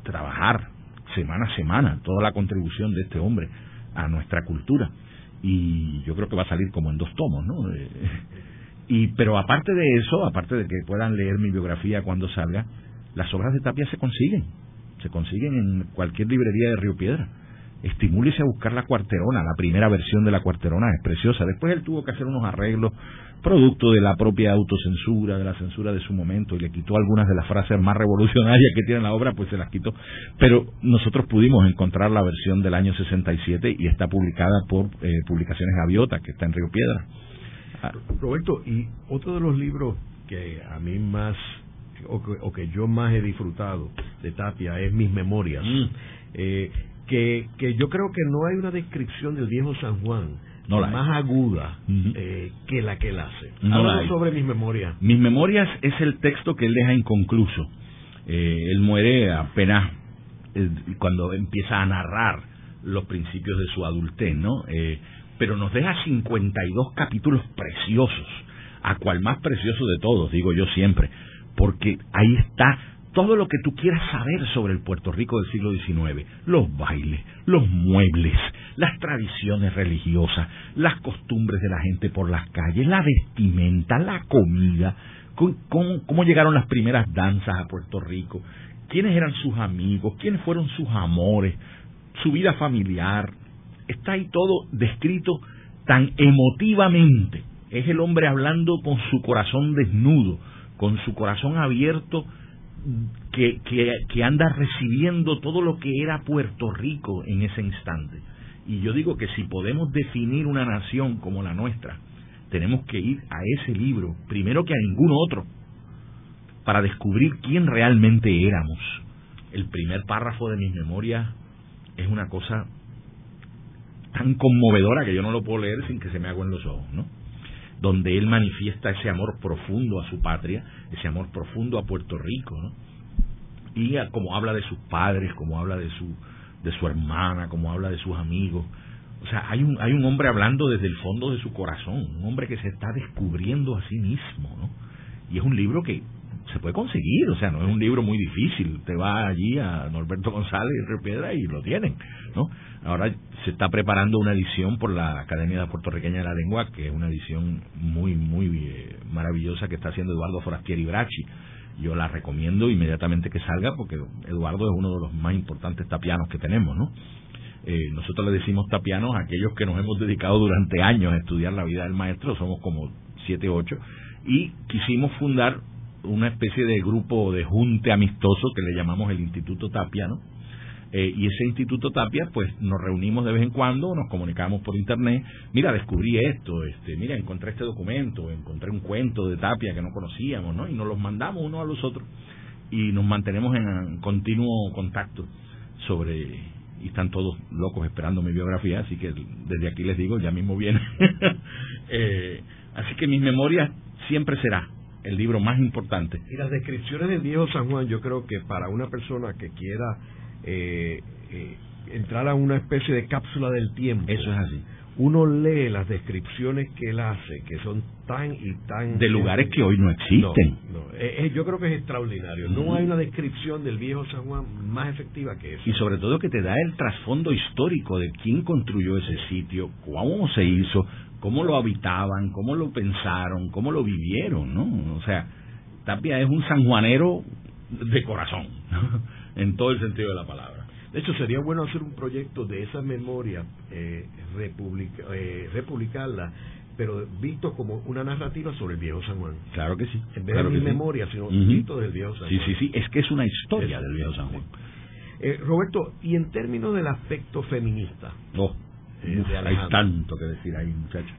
trabajar semana a semana toda la contribución de este hombre a nuestra cultura. Y yo creo que va a salir como en dos tomos, ¿no? Eh, y, pero aparte de eso, aparte de que puedan leer mi biografía cuando salga, las obras de Tapia se consiguen, se consiguen en cualquier librería de Río Piedra. Estimúlese a buscar la cuarterona, la primera versión de la cuarterona es preciosa. Después él tuvo que hacer unos arreglos producto de la propia autocensura, de la censura de su momento, y le quitó algunas de las frases más revolucionarias que tiene la obra, pues se las quitó. Pero nosotros pudimos encontrar la versión del año 67 y está publicada por eh, Publicaciones Gaviota, que está en Río Piedra. Ah, Roberto, y otro de los libros que a mí más, o que, yo más he disfrutado de Tapia es Mis Memorias, mm. eh, que, que yo creo que no hay una descripción del viejo San Juan más aguda eh, que la que él hace. No sobre mis memorias. Mis memorias es el texto que él deja inconcluso. Eh, él muere apenas eh, cuando empieza a narrar los principios de su adultez, ¿no? pero nos deja 52 capítulos preciosos, a cual más precioso de todos, digo yo siempre, porque ahí está todo lo que tú quieras saber sobre el Puerto Rico del siglo XIX, los bailes, los muebles, las tradiciones religiosas, las costumbres de la gente por las calles, la vestimenta, la comida, cómo, llegaron las primeras danzas a Puerto Rico, quiénes eran sus amigos, quiénes fueron sus amores, su vida familiar. Está ahí todo descrito tan emotivamente. Es el hombre hablando con su corazón desnudo, con su corazón abierto que, que, anda recibiendo todo lo que era Puerto Rico en ese instante. Y yo digo que si podemos definir una nación como la nuestra, tenemos que ir a ese libro, primero que a ningún otro, para descubrir quién realmente éramos. El primer párrafo de mis memorias es una cosa tan conmovedora que yo no lo puedo leer sin que se me hagan los ojos, ¿no? Donde él manifiesta ese amor profundo a su patria, ese amor profundo a Puerto Rico, ¿no? Y como habla de sus padres, como habla de su de su hermana, como habla de sus amigos. O sea, hay un hay un hombre hablando desde el fondo de su corazón, un hombre que se está descubriendo a sí mismo, ¿no? Y es un libro que se puede conseguir, o sea, no es un libro muy difícil. Te va allí a Norberto González y Piedra y lo tienen, ¿no? Ahora se está preparando una edición por la Academia Puertorriqueña de la Lengua, que es una edición muy, muy eh, maravillosa que está haciendo Eduardo Forastieri Bracci. Yo la recomiendo inmediatamente que salga porque Eduardo es uno de los más importantes tapianos que tenemos, ¿no? Eh, nosotros le decimos tapianos a aquellos que nos hemos dedicado durante años a estudiar la vida del maestro, somos como siete, ocho, y quisimos fundar una especie de grupo de junte amistoso que le llamamos el Instituto Tapiano, eh, y ese Instituto Tapia, pues nos reunimos de vez en cuando, nos comunicamos por internet, mira, descubrí esto, este, mira, encontré este documento, encontré un cuento de Tapia que no conocíamos, ¿no? Y nos los mandamos unos a los otros y nos mantenemos en continuo contacto sobre y están todos locos esperando mi biografía, así que desde aquí les digo, ya mismo viene. eh, así que mis memorias siempre será el libro más importante. Y las descripciones del viejo San Juan, yo creo que para una persona que quiera eh, eh, entrar a una especie de cápsula del tiempo. Eso es así. Uno lee las descripciones que él hace, que son tan y tan... De lugares que hoy no existen. Eh, yo creo que es extraordinario. No hay una descripción del viejo San Juan más efectiva que eso. Y sobre todo que te da el trasfondo histórico de quién construyó ese sitio, cómo se hizo, cómo lo habitaban, cómo lo pensaron, cómo lo vivieron, ¿no? O sea, Tapia es un sanjuanero de corazón en todo el sentido de la palabra. De hecho, sería bueno hacer un proyecto de esa memoria, eh, eh, republicarla, pero visto como una narrativa sobre el viejo San Juan. Claro que sí. En vez de mi memoria, sino un visto del viejo San Juan. Sí, sí, sí, es que es una historia del viejo San Juan. Eh, Roberto, y en términos del aspecto feminista. Oh, hay tanto que decir ahí, muchachos.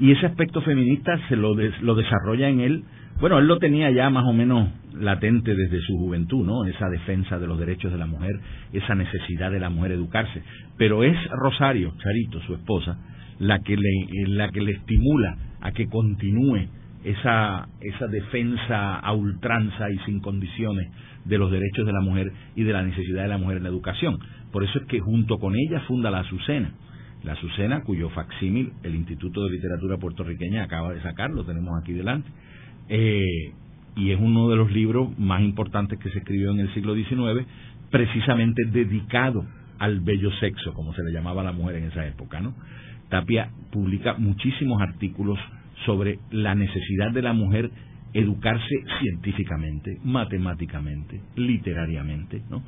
Y ese aspecto feminista se lo, lo desarrolla en él bueno, él lo tenía ya más o menos latente desde su juventud, ¿no? Esa defensa de los derechos de la mujer, esa necesidad de la mujer educarse. Pero es Rosario, Charito, su esposa, la que le, la que le estimula a que continúe esa, esa defensa a ultranza y sin condiciones de los derechos de la mujer y de la necesidad de la mujer en la educación. Por eso es que junto con ella funda la Azucena. La Azucena, cuyo facsímil el Instituto de Literatura Puertorriqueña acaba de sacar, lo tenemos aquí delante eh, y es uno de los libros más importantes que se escribió en el siglo XIX, precisamente dedicado al bello sexo, como se le llamaba a la mujer en esa época, ¿no? Tapia publica muchísimos artículos sobre la necesidad de la mujer educarse científicamente, matemáticamente, literariamente, ¿no?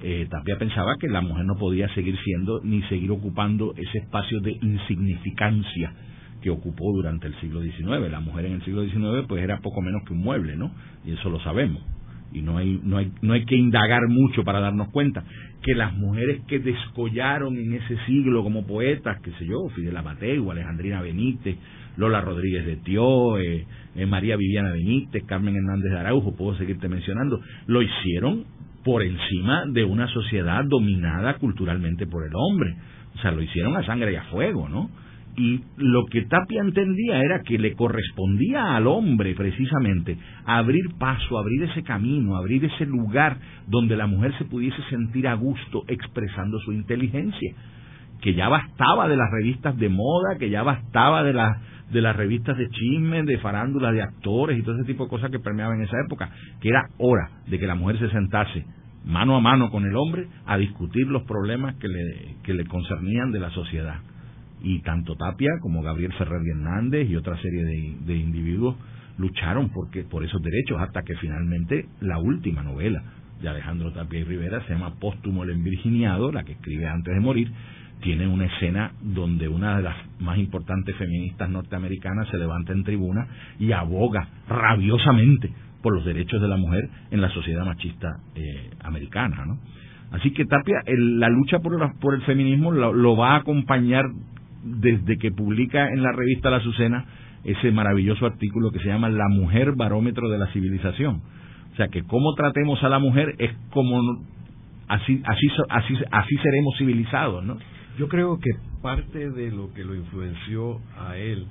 Eh, Tapia pensaba que la mujer no podía seguir siendo ni seguir ocupando ese espacio de insignificancia que ocupó durante el siglo XIX. La mujer en el siglo XIX pues era poco menos que un mueble, ¿no? Y eso lo sabemos. Y no hay, no hay, no hay que indagar mucho para darnos cuenta que las mujeres que descollaron en ese siglo como poetas, qué sé yo, Fidel Amateu, Alejandrina Benítez, Lola Rodríguez de Tió, eh, eh, María Viviana Benítez, Carmen Hernández de Araujo, puedo seguirte mencionando, lo hicieron por encima de una sociedad dominada culturalmente por el hombre. O sea, lo hicieron a sangre y a fuego, ¿no? y lo que Tapia entendía era que le correspondía al hombre precisamente abrir paso, abrir ese camino, abrir ese lugar donde la mujer se pudiese sentir a gusto expresando su inteligencia, que ya bastaba de las revistas de moda, que ya bastaba de las de las revistas de chisme, de farándula, de actores y todo ese tipo de cosas que permeaban en esa época, que era hora de que la mujer se sentase mano a mano con el hombre a discutir los problemas que le, que le concernían de la sociedad. Y tanto Tapia como Gabriel Ferrer Hernández y otra serie de, individuos lucharon porque, por esos derechos hasta que finalmente la última novela de Alejandro Tapia y Rivera se llama Póstumo el Envirginiado, la que escribe antes de morir, tiene una escena donde una de las más importantes feministas norteamericanas se levanta en tribuna y aboga rabiosamente por los derechos de la mujer en la sociedad machista eh, americana. Así que Tapia, la lucha por, por el feminismo lo, va a acompañar desde que publica en la revista La Azucena ese maravilloso artículo que se llama La mujer barómetro de la civilización. O sea que cómo tratemos a la mujer es como así así así así seremos civilizados, ¿no? Yo creo que parte de lo que lo influenció a él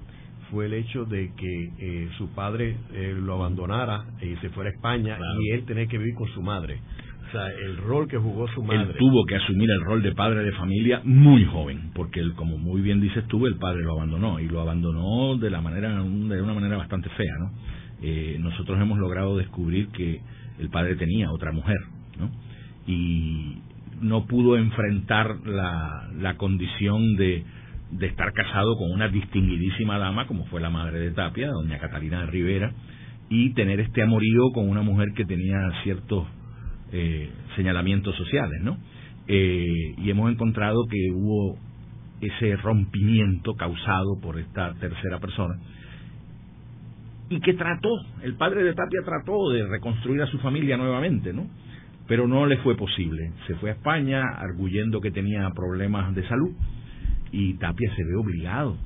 fue el hecho de que eh, su padre eh, lo abandonara y se fuera a España y él tenía que vivir con su madre. O sea, el rol que jugó su madre. Él tuvo que asumir el rol de padre de familia muy joven, porque él, como muy bien dices tú, el padre lo abandonó y lo abandonó de la manera de una manera bastante fea, ¿no? eh, nosotros hemos logrado descubrir que el padre tenía otra mujer, ¿no? Y no pudo enfrentar la, la condición de, de estar casado con una distinguidísima dama como fue la madre de Tapia, doña Catalina de Rivera, y tener este amorío con una mujer que tenía ciertos eh, señalamientos sociales, ¿no? Eh, y hemos encontrado que hubo ese rompimiento causado por esta tercera persona y que trató, el padre de Tapia trató de reconstruir a su familia nuevamente, ¿no? Pero no le fue posible. Se fue a España arguyendo que tenía problemas de salud y Tapia se ve obligado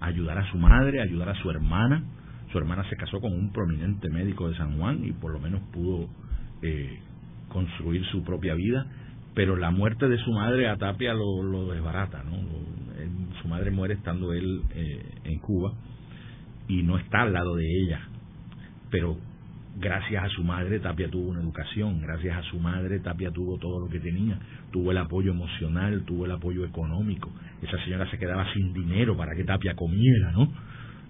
a ayudar a su madre, a ayudar a su hermana. Su hermana se casó con un prominente médico de San Juan y por lo menos pudo eh, construir su propia vida, pero la muerte de su madre a Tapia lo, desbarata, ¿no? su madre muere estando él eh, en Cuba y no está al lado de ella, pero gracias a su madre Tapia tuvo una educación, gracias a su madre Tapia tuvo todo lo que tenía, tuvo el apoyo emocional, tuvo el apoyo económico, esa señora se quedaba sin dinero para que Tapia comiera, ¿no?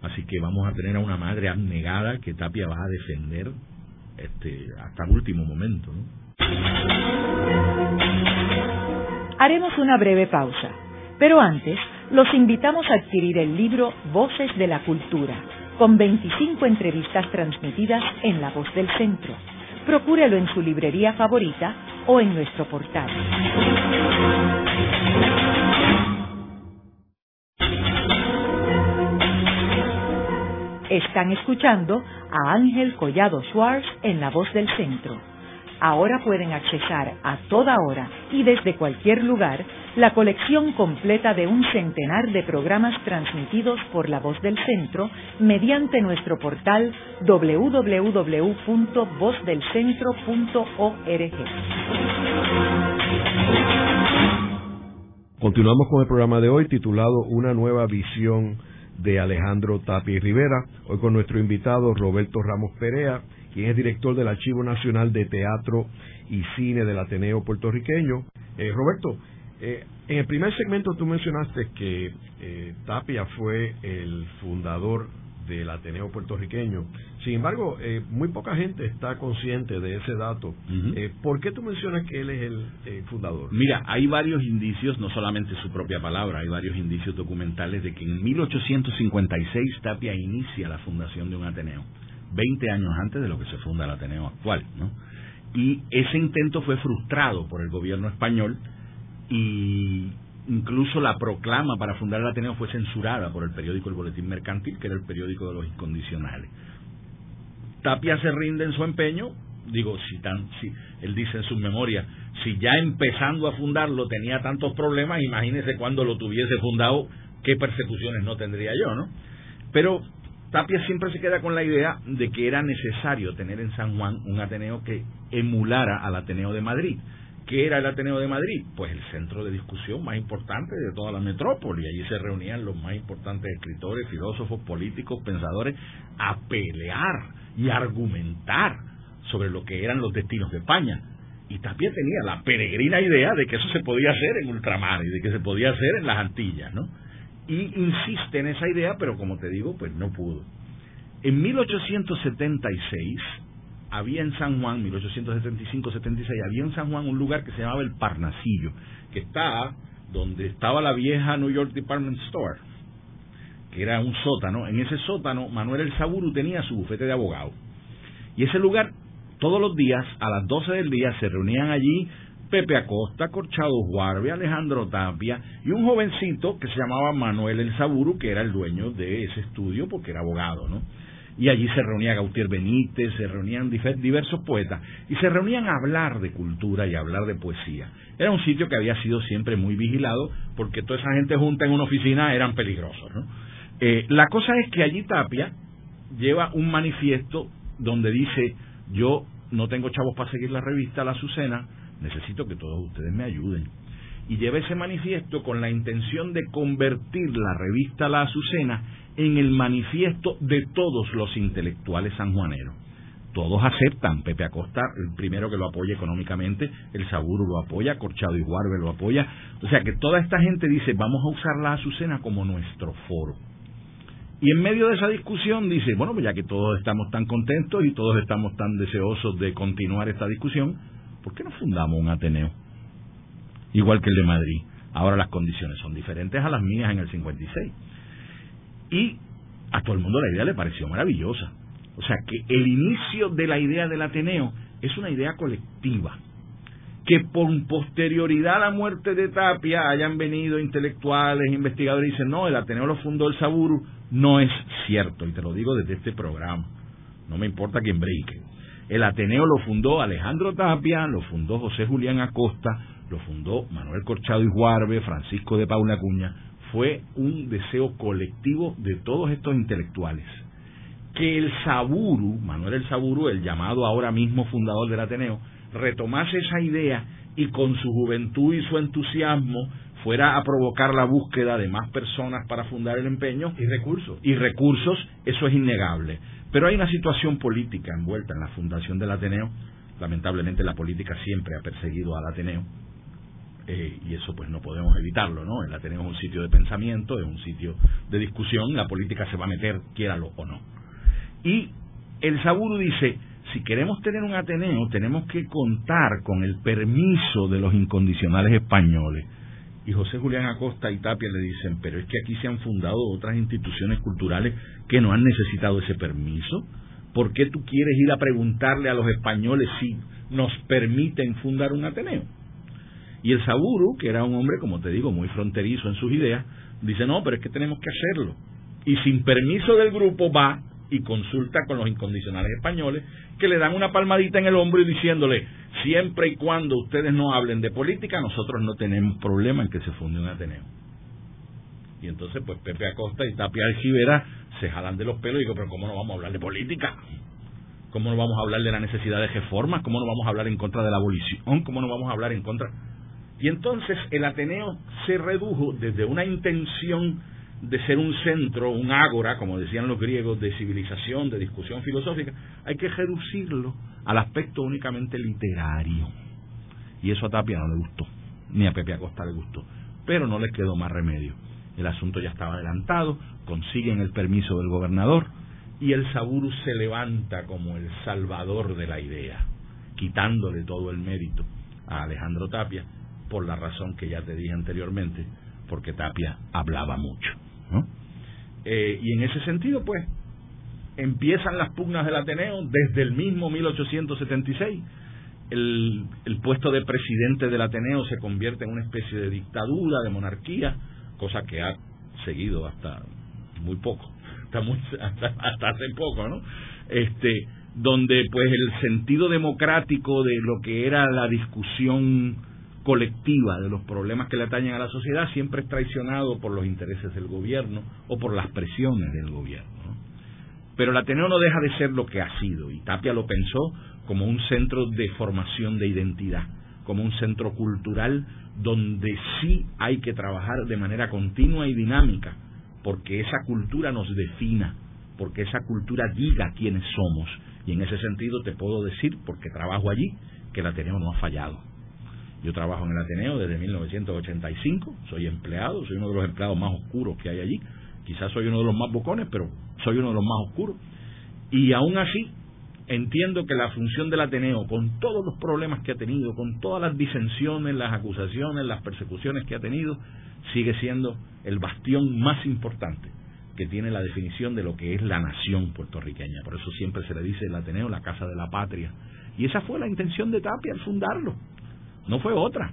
Así que vamos a tener a una madre abnegada que Tapia va a defender este, hasta el último momento, ¿no? Haremos una breve pausa, pero antes los invitamos a adquirir el libro Voces de la Cultura, con 25 entrevistas transmitidas en La Voz del Centro. Procúrelo en su librería favorita o en nuestro portal. Están escuchando a Ángel Collado Schwartz en La Voz del Centro. Ahora pueden accesar a toda hora y desde cualquier lugar la colección completa de un centenar de programas transmitidos por la voz del centro mediante nuestro portal www.vozdelcentro.org. Continuamos con el programa de hoy titulado Una nueva visión de Alejandro Tapi Rivera, hoy con nuestro invitado Roberto Ramos Perea, quien es director del Archivo Nacional de Teatro y Cine del Ateneo puertorriqueño. Eh, Roberto, eh, en el primer segmento tú mencionaste que eh, Tapia fue el fundador del Ateneo puertorriqueño. Sin embargo, muy poca gente está consciente de ese dato. ¿Por qué tú mencionas que él es el fundador? Mira, hay varios indicios, no solamente su propia palabra, hay varios indicios documentales de que en 1856 Tapia inicia la fundación de un Ateneo. 20 años antes de lo que se funda el Ateneo actual, ¿no? Y ese intento fue frustrado por el gobierno español y incluso la proclama para fundar el Ateneo fue censurada por el periódico El Boletín Mercantil, que era el periódico de los incondicionales. Tapia se rinde en su empeño, digo, si tan, si él dice en su memoria, si ya empezando a fundarlo tenía tantos problemas, imagínese cuando lo tuviese fundado, qué persecuciones no tendría yo, ¿no? Pero Tapia siempre se queda con la idea de que era necesario tener en San Juan un Ateneo que emulara al Ateneo de Madrid. ¿Qué era el Ateneo de Madrid? Pues el centro de discusión más importante de toda la metrópoli. Allí se reunían los más importantes escritores, filósofos, políticos, pensadores, a pelear y argumentar sobre lo que eran los destinos de España. Y Tapia tenía la peregrina idea de que eso se podía hacer en ultramar y de que se podía hacer en las Antillas, ¿no? y insiste en esa idea, pero como te digo, pues no pudo. En 1876 había en San Juan, 1875-76, había en San Juan un lugar que se llamaba el Parnasillo, que está donde estaba la vieja New York Department Store, que era un sótano. En ese sótano, Manuel El Saburu tenía su bufete de abogado. Y ese lugar, todos los días, a las 12 del día, se reunían allí Pepe Acosta, Corchado Juarbe, Alejandro Tapia y un jovencito que se llamaba Manuel El Saburu, que era el dueño de ese estudio porque era abogado, ¿no? Y allí se reunía Gautier Benítez, se reunían diversos poetas y se reunían a hablar de cultura y a hablar de poesía. Era un sitio que había sido siempre muy vigilado porque toda esa gente junta en una oficina eran peligrosos. Eh, la cosa es que allí Tapia lleva un manifiesto donde dice yo no tengo chavos para seguir la revista La Azucena, necesito que todos ustedes me ayuden. Y lleva ese manifiesto con la intención de convertir la revista La Azucena en el manifiesto de todos los intelectuales sanjuaneros. Todos aceptan, Pepe Acosta, el primero que lo apoya económicamente, el Saburo lo apoya, Corchado y Guarbe lo apoya. O sea que toda esta gente dice, vamos a usar la Azucena como nuestro foro. Y en medio de esa discusión dice, bueno, pues ya que todos estamos tan contentos y todos estamos tan deseosos de continuar esta discusión, ¿por qué no fundamos un Ateneo? Igual que el de Madrid. Ahora las condiciones son diferentes a las mías en el 56. Y a todo el mundo la idea le pareció maravillosa. O sea, que el inicio de la idea del Ateneo es una idea colectiva. Que por posterioridad a la muerte de Tapia hayan venido intelectuales, investigadores y dicen, no, el Ateneo lo fundó el Saburu, no es cierto. Y te lo digo desde este programa. No me importa quién breque. El Ateneo lo fundó Alejandro Tapia, lo fundó José Julián Acosta, lo fundó Manuel Corchado y Juarbe, Francisco de Paula Cuña. Fue un deseo colectivo de todos estos intelectuales que el Saburu, Manuel el Saburu, el llamado ahora mismo fundador del Ateneo, retomase esa idea y con su juventud y su entusiasmo fuera a provocar la búsqueda de más personas para fundar el empeño. Y recursos. Y recursos, eso es innegable. Pero hay una situación política envuelta en la fundación del Ateneo. Lamentablemente la política siempre ha perseguido al Ateneo. Eh, y eso pues no podemos evitarlo, ¿no? El Ateneo es un sitio de pensamiento, es un sitio de discusión, la política se va a meter, quiéralo o no. Y el Saburo dice, si queremos tener un Ateneo, tenemos que contar con el permiso de los incondicionales españoles. Y José Julián Acosta y Tapia le dicen, pero es que aquí se han fundado otras instituciones culturales que no han necesitado ese permiso. ¿Por qué tú quieres ir a preguntarle a los españoles si nos permiten fundar un Ateneo? Y el Saburo, que era un hombre, como te digo, muy fronterizo en sus ideas, dice, no, pero es que tenemos que hacerlo. Y sin permiso del grupo va y consulta con los incondicionales españoles que le dan una palmadita en el hombro y diciéndole siempre y cuando ustedes no hablen de política nosotros no tenemos problema en que se funde un Ateneo y entonces pues Pepe Acosta y Tapia Algibera se jalan de los pelos y digo pero cómo no vamos a hablar de política cómo no vamos a hablar de la necesidad de reformas cómo no vamos a hablar en contra de la abolición cómo no vamos a hablar en contra y entonces el Ateneo se redujo desde una intención de ser un centro, un ágora, como decían los griegos, de civilización, de discusión filosófica, hay que reducirlo al aspecto únicamente literario. Y eso a Tapia no le gustó, ni a Pepe Acosta le gustó. Pero no les quedó más remedio. El asunto ya estaba adelantado, consiguen el permiso del gobernador y el Saburu se levanta como el salvador de la idea, quitándole todo el mérito a Alejandro Tapia por la razón que ya te dije anteriormente, porque Tapia hablaba mucho. Eh, y en ese sentido, pues, empiezan las pugnas del Ateneo desde el mismo 1876. El, el puesto de presidente del Ateneo se convierte en una especie de dictadura, de monarquía, cosa que ha seguido hasta muy poco, hasta, hasta hace poco, ¿no? Este, donde pues el sentido democrático de lo que era la discusión colectiva de los problemas que le atañen a la sociedad siempre es traicionado por los intereses del gobierno o por las presiones del gobierno. Pero el Ateneo no deja de ser lo que ha sido, y Tapia lo pensó como un centro de formación de identidad, como un centro cultural donde sí hay que trabajar de manera continua y dinámica, porque esa cultura nos defina, porque esa cultura diga quiénes somos. Y en ese sentido te puedo decir, porque trabajo allí, que el Ateneo no ha fallado yo trabajo en el Ateneo desde 1985, soy empleado, soy uno de los empleados más oscuros que hay allí. Quizás soy uno de los más bocones, pero soy uno de los más oscuros. Y aún así, entiendo que la función del Ateneo, con todos los problemas que ha tenido, con todas las disensiones, las acusaciones, las persecuciones que ha tenido, sigue siendo el bastión más importante que tiene la definición de lo que es la nación puertorriqueña. Por eso siempre se le dice el Ateneo la casa de la patria. Y esa fue la intención de Tapia al fundarlo no fue otra.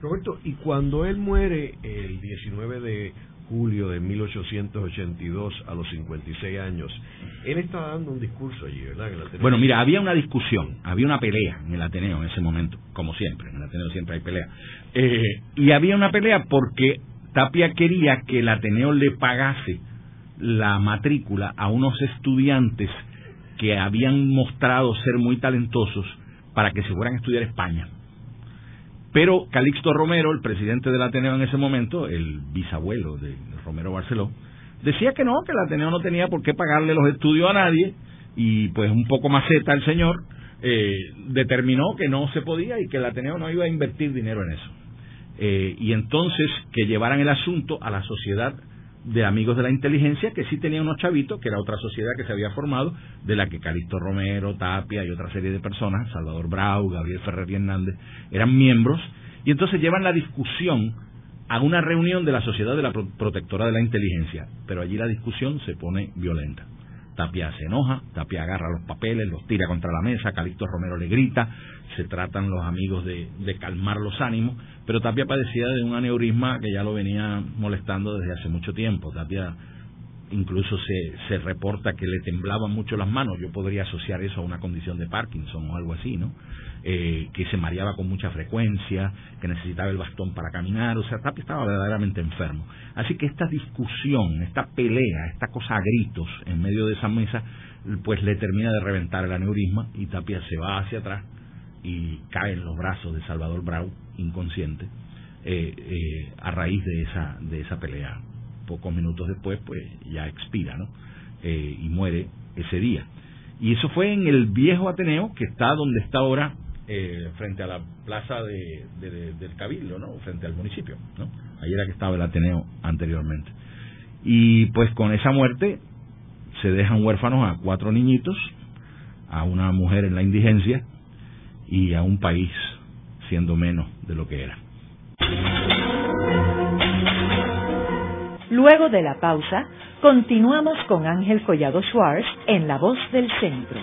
Roberto, y cuando él muere el 19 de julio de 1882 a los 56 años, él estaba dando un discurso allí, ¿verdad? bueno, mira, había una discusión, había una pelea en el Ateneo en ese momento, como siempre, en el Ateneo siempre hay pelea. Eh, y había una pelea porque Tapia quería que el Ateneo le pagase la matrícula a unos estudiantes que habían mostrado ser muy talentosos para que se fueran a estudiar España. Pero Calixto Romero, el presidente del Ateneo en ese momento, el bisabuelo de Romero Barceló, decía que no, que el Ateneo no tenía por qué pagarle los estudios a nadie y pues un poco maceta el señor eh, determinó que no se podía y que el Ateneo no iba a invertir dinero en eso. Eh, y entonces que llevaran el asunto a la Sociedad de amigos de la inteligencia que sí tenía unos chavitos, que era otra sociedad que se había formado, de la que Calixto Romero, Tapia y otra serie de personas, Salvador Brau, Gabriel Ferrer y Hernández, eran miembros, y entonces llevan la discusión a una reunión de la Sociedad de la Protectora de la Inteligencia, pero allí la discusión se pone violenta. Tapia se enoja, Tapia agarra los papeles, los tira contra la mesa, Calixto Romero le grita, se tratan los amigos de, calmar los ánimos, pero Tapia padecía de un aneurisma que ya lo venía molestando desde hace mucho tiempo. Tapia incluso se, se reporta que le temblaban mucho las manos, yo podría asociar eso a una condición de Parkinson o algo así, ¿no? Eh, que se mareaba con mucha frecuencia, que necesitaba el bastón para caminar, o sea, Tapia estaba verdaderamente enfermo. Así que esta discusión, esta pelea, esta cosa a gritos en medio de esa mesa, pues le termina de reventar el aneurisma y Tapia se va hacia atrás y cae en los brazos de Salvador Brau, inconsciente, eh, eh, a raíz de esa, de esa pelea. Pocos minutos después, pues ya expira, ¿no? y muere ese día. Y eso fue en el viejo Ateneo, que está donde está ahora eh, frente a la plaza de, del Cabildo, ¿no? Frente al municipio, ¿no? Ahí era que estaba el Ateneo anteriormente. Y pues con esa muerte se dejan huérfanos a cuatro niñitos, a una mujer en la indigencia y a un país siendo menos de lo que era. Luego de la pausa, continuamos con Ángel Collado Schwartz en La Voz del Centro.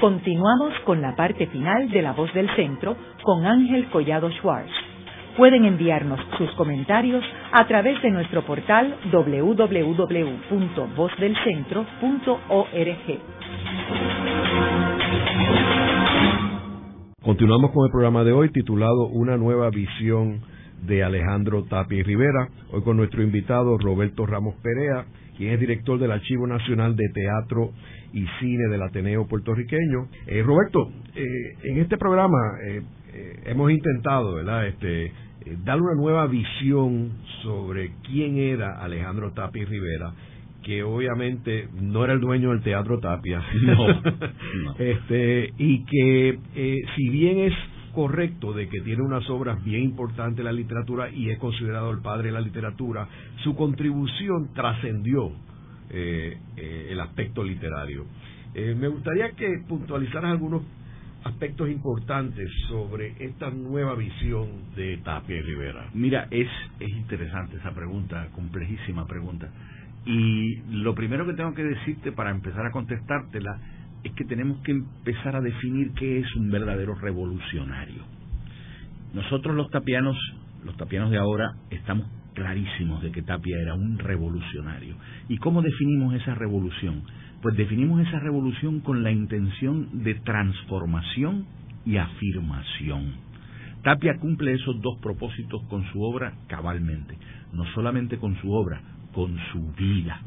Continuamos con la parte final de La Voz del Centro con Ángel Collado Schwartz. Pueden enviarnos sus comentarios a través de nuestro portal www.vozdelcentro.org. Continuamos con el programa de hoy titulado Una nueva visión de Alejandro Tapia y Rivera. Hoy con nuestro invitado Roberto Ramos Perea, quien es director del Archivo Nacional de Teatro y Cine del Ateneo puertorriqueño. Eh, Roberto, eh, en este programa eh, hemos intentado, ¿verdad?, este, dar una nueva visión sobre quién era Alejandro Tapia Rivera que obviamente no era el dueño del teatro Tapia este y que si bien es correcto de que tiene unas obras bien importantes en la literatura y es considerado el padre de la literatura su contribución trascendió eh, eh, el aspecto literario. Eh, me gustaría que puntualizaras algunos aspectos importantes sobre esta nueva visión de Tapia y Rivera. Mira, es, es interesante esa pregunta, complejísima pregunta. Y lo primero que tengo que decirte para empezar a contestártela es que tenemos que empezar a definir qué es un verdadero revolucionario. Nosotros los tapianos, los tapianos de ahora, estamos clarísimos de que Tapia era un revolucionario. ¿Y cómo definimos esa revolución? Pues definimos esa revolución con la intención de transformación y afirmación. Tapia cumple esos dos propósitos con su obra cabalmente, no solamente con su obra, con su vida.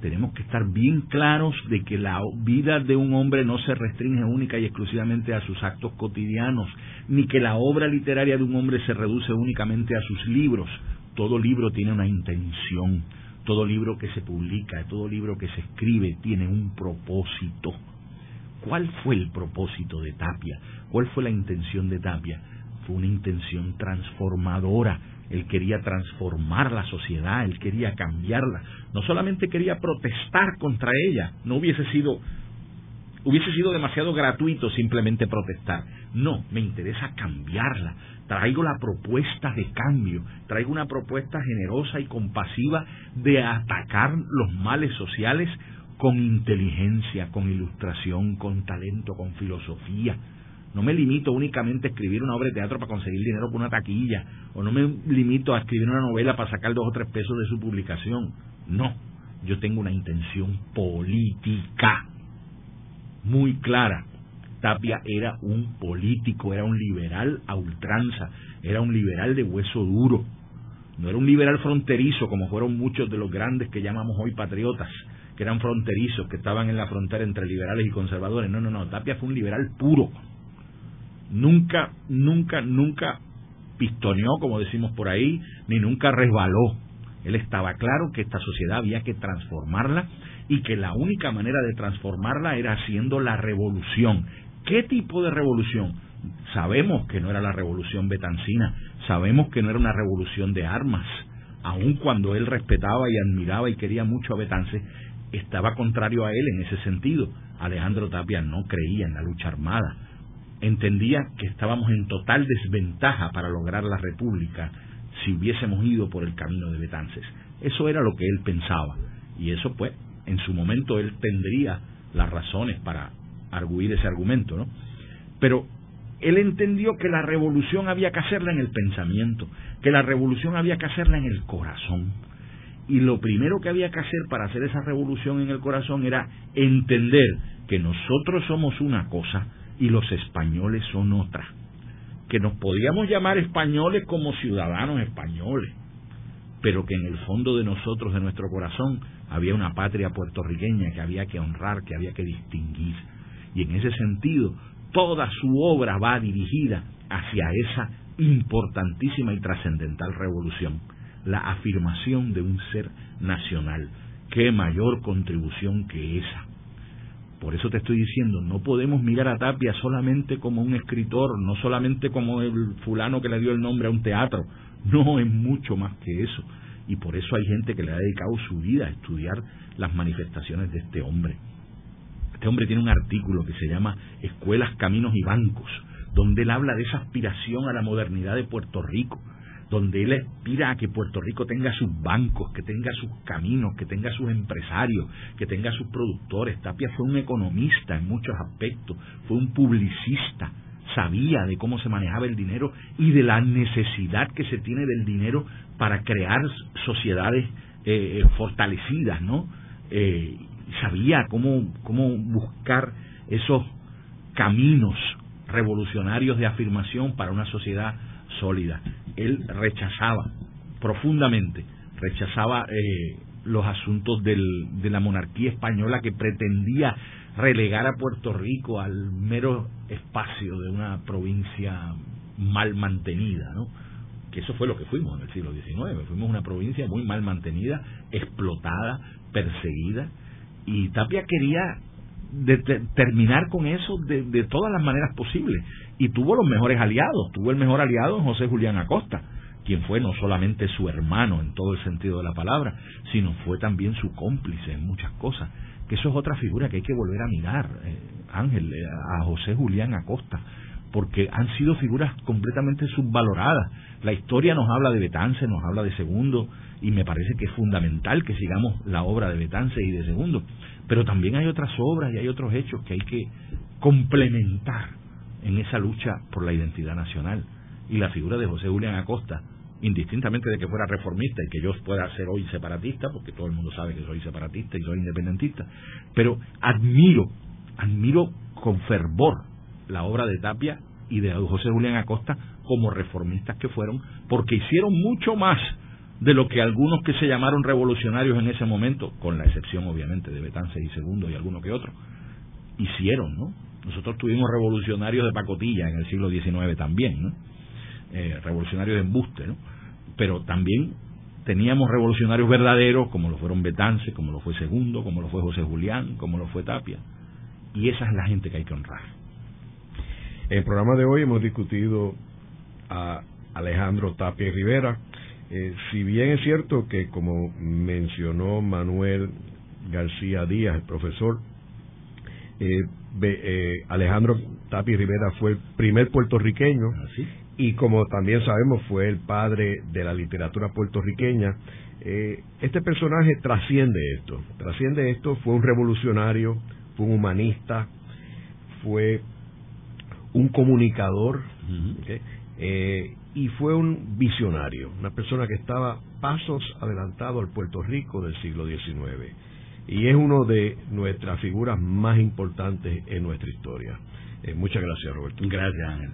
Tenemos que estar bien claros de que la vida de un hombre no se restringe única y exclusivamente a sus actos cotidianos, ni que la obra literaria de un hombre se reduce únicamente a sus libros todo libro tiene una intención, todo libro que se publica, todo libro que se escribe tiene un propósito. ¿Cuál fue el propósito de Tapia? ¿Cuál fue la intención de Tapia? Fue una intención transformadora. Él quería transformar la sociedad, él quería cambiarla. No solamente quería protestar contra ella, no hubiese sido hubiese sido demasiado gratuito simplemente protestar. No, me interesa cambiarla, traigo la propuesta de cambio, traigo una propuesta generosa y compasiva de atacar los males sociales con inteligencia, con ilustración, con talento, con filosofía. No me limito únicamente a escribir una obra de teatro para conseguir dinero por una taquilla, o no me limito a escribir una novela para sacar dos o tres pesos de su publicación. No, yo tengo una intención política muy clara Tapia era un político, era un liberal a ultranza, era un liberal de hueso duro. No era un liberal fronterizo como fueron muchos de los grandes que llamamos hoy patriotas, que eran fronterizos, que estaban en la frontera entre liberales y conservadores. No, no, no, Tapia fue un liberal puro. Nunca, nunca, nunca pistoneó, como decimos por ahí, ni nunca resbaló. Él estaba claro que esta sociedad había que transformarla y que la única manera de transformarla era haciendo la revolución, ¿Qué tipo de revolución? Sabemos que no era la revolución betancina, sabemos que no era una revolución de armas, aun cuando él respetaba y admiraba y quería mucho a Betance, estaba contrario a él en ese sentido. Alejandro Tapia no creía en la lucha armada, entendía que estábamos en total desventaja para lograr la república si hubiésemos ido por el camino de Betances. Eso era lo que él pensaba y eso pues en su momento él tendría las razones para arguir ese argumento, ¿no? Pero él entendió que la revolución había que hacerla en el pensamiento, que la revolución había que hacerla en el corazón. Y lo primero que había que hacer para hacer esa revolución en el corazón era entender que nosotros somos una cosa y los españoles son otra. Que nos podíamos llamar españoles como ciudadanos españoles, pero que en el fondo de nosotros, de nuestro corazón, había una patria puertorriqueña que había que honrar, que había que distinguir. Y en ese sentido, toda su obra va dirigida hacia esa importantísima y trascendental revolución, la afirmación de un ser nacional. ¿Qué mayor contribución que esa? Por eso te estoy diciendo, no podemos mirar a Tapia solamente como un escritor, no solamente como el fulano que le dio el nombre a un teatro, no es mucho más que eso. Y por eso hay gente que le ha dedicado su vida a estudiar las manifestaciones de este hombre. Este hombre tiene un artículo que se llama Escuelas, Caminos y Bancos, donde él habla de esa aspiración a la modernidad de Puerto Rico, donde él aspira a que Puerto Rico tenga sus bancos, que tenga sus caminos, que tenga sus empresarios, que tenga sus productores. Tapia fue un economista en muchos aspectos, fue un publicista, sabía de cómo se manejaba el dinero y de la necesidad que se tiene del dinero para crear sociedades eh, eh, fortalecidas, ¿no? Eh, sabía cómo, cómo buscar esos caminos revolucionarios de afirmación para una sociedad sólida él rechazaba profundamente, rechazaba eh, los asuntos del, de la monarquía española que pretendía relegar a Puerto Rico al mero espacio de una provincia mal mantenida, ¿no? Que eso fue lo que fuimos en el siglo XIX, fuimos una provincia muy mal mantenida, explotada, perseguida, y Tapia quería terminar con eso de, de todas las maneras posibles y tuvo los mejores aliados. Tuvo el mejor aliado en José Julián Acosta, quien fue no solamente su hermano en todo el sentido de la palabra, sino fue también su cómplice en muchas cosas. Que eso es otra figura que hay que volver a mirar, eh, Ángel, eh, a José Julián Acosta, porque han sido figuras completamente subvaloradas. La historia nos habla de Betance, nos habla de Segundo, y me parece que es fundamental que sigamos la obra de Betance y de Segundo. Pero también hay otras obras y hay otros hechos que hay que complementar en esa lucha por la identidad nacional. Y la figura de José Julián Acosta, indistintamente de que fuera reformista y que yo pueda ser hoy separatista, porque todo el mundo sabe que soy separatista y soy independentista, pero admiro, admiro con fervor la obra de Tapia y de José Julián Acosta como reformistas que fueron, porque hicieron mucho más de lo que algunos que se llamaron revolucionarios en ese momento, con la excepción obviamente de Betances y Segundo y alguno que otro, hicieron, ¿no? Nosotros tuvimos revolucionarios de pacotilla en el siglo XIX también, ¿no? Eh, revolucionarios de embuste, ¿no? Pero también teníamos revolucionarios verdaderos, como lo fueron Betance, como lo fue Segundo, como lo fue José Julián, como lo fue Tapia. Y esa es la gente que hay que honrar. En el programa de hoy hemos discutido a Alejandro Tapia y Rivera. Eh, si bien es cierto que, como mencionó Manuel García Díaz, el profesor, eh, eh, Alejandro Tapi Rivera fue el primer puertorriqueño ah, y como también sabemos fue el padre de la literatura puertorriqueña. Eh, este personaje trasciende esto, trasciende esto, fue un revolucionario, fue un humanista, fue un comunicador eh, y fue un visionario, una persona que estaba pasos adelantado al Puerto Rico del siglo XIX y es uno de nuestras figuras más importantes en nuestra historia. Eh, muchas gracias, Roberto. Gracias, Ángel.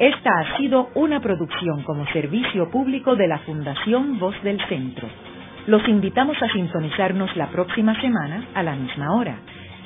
Esta ha sido una producción como servicio público de la Fundación Voz del Centro. Los invitamos a sintonizarnos la próxima semana a la misma hora.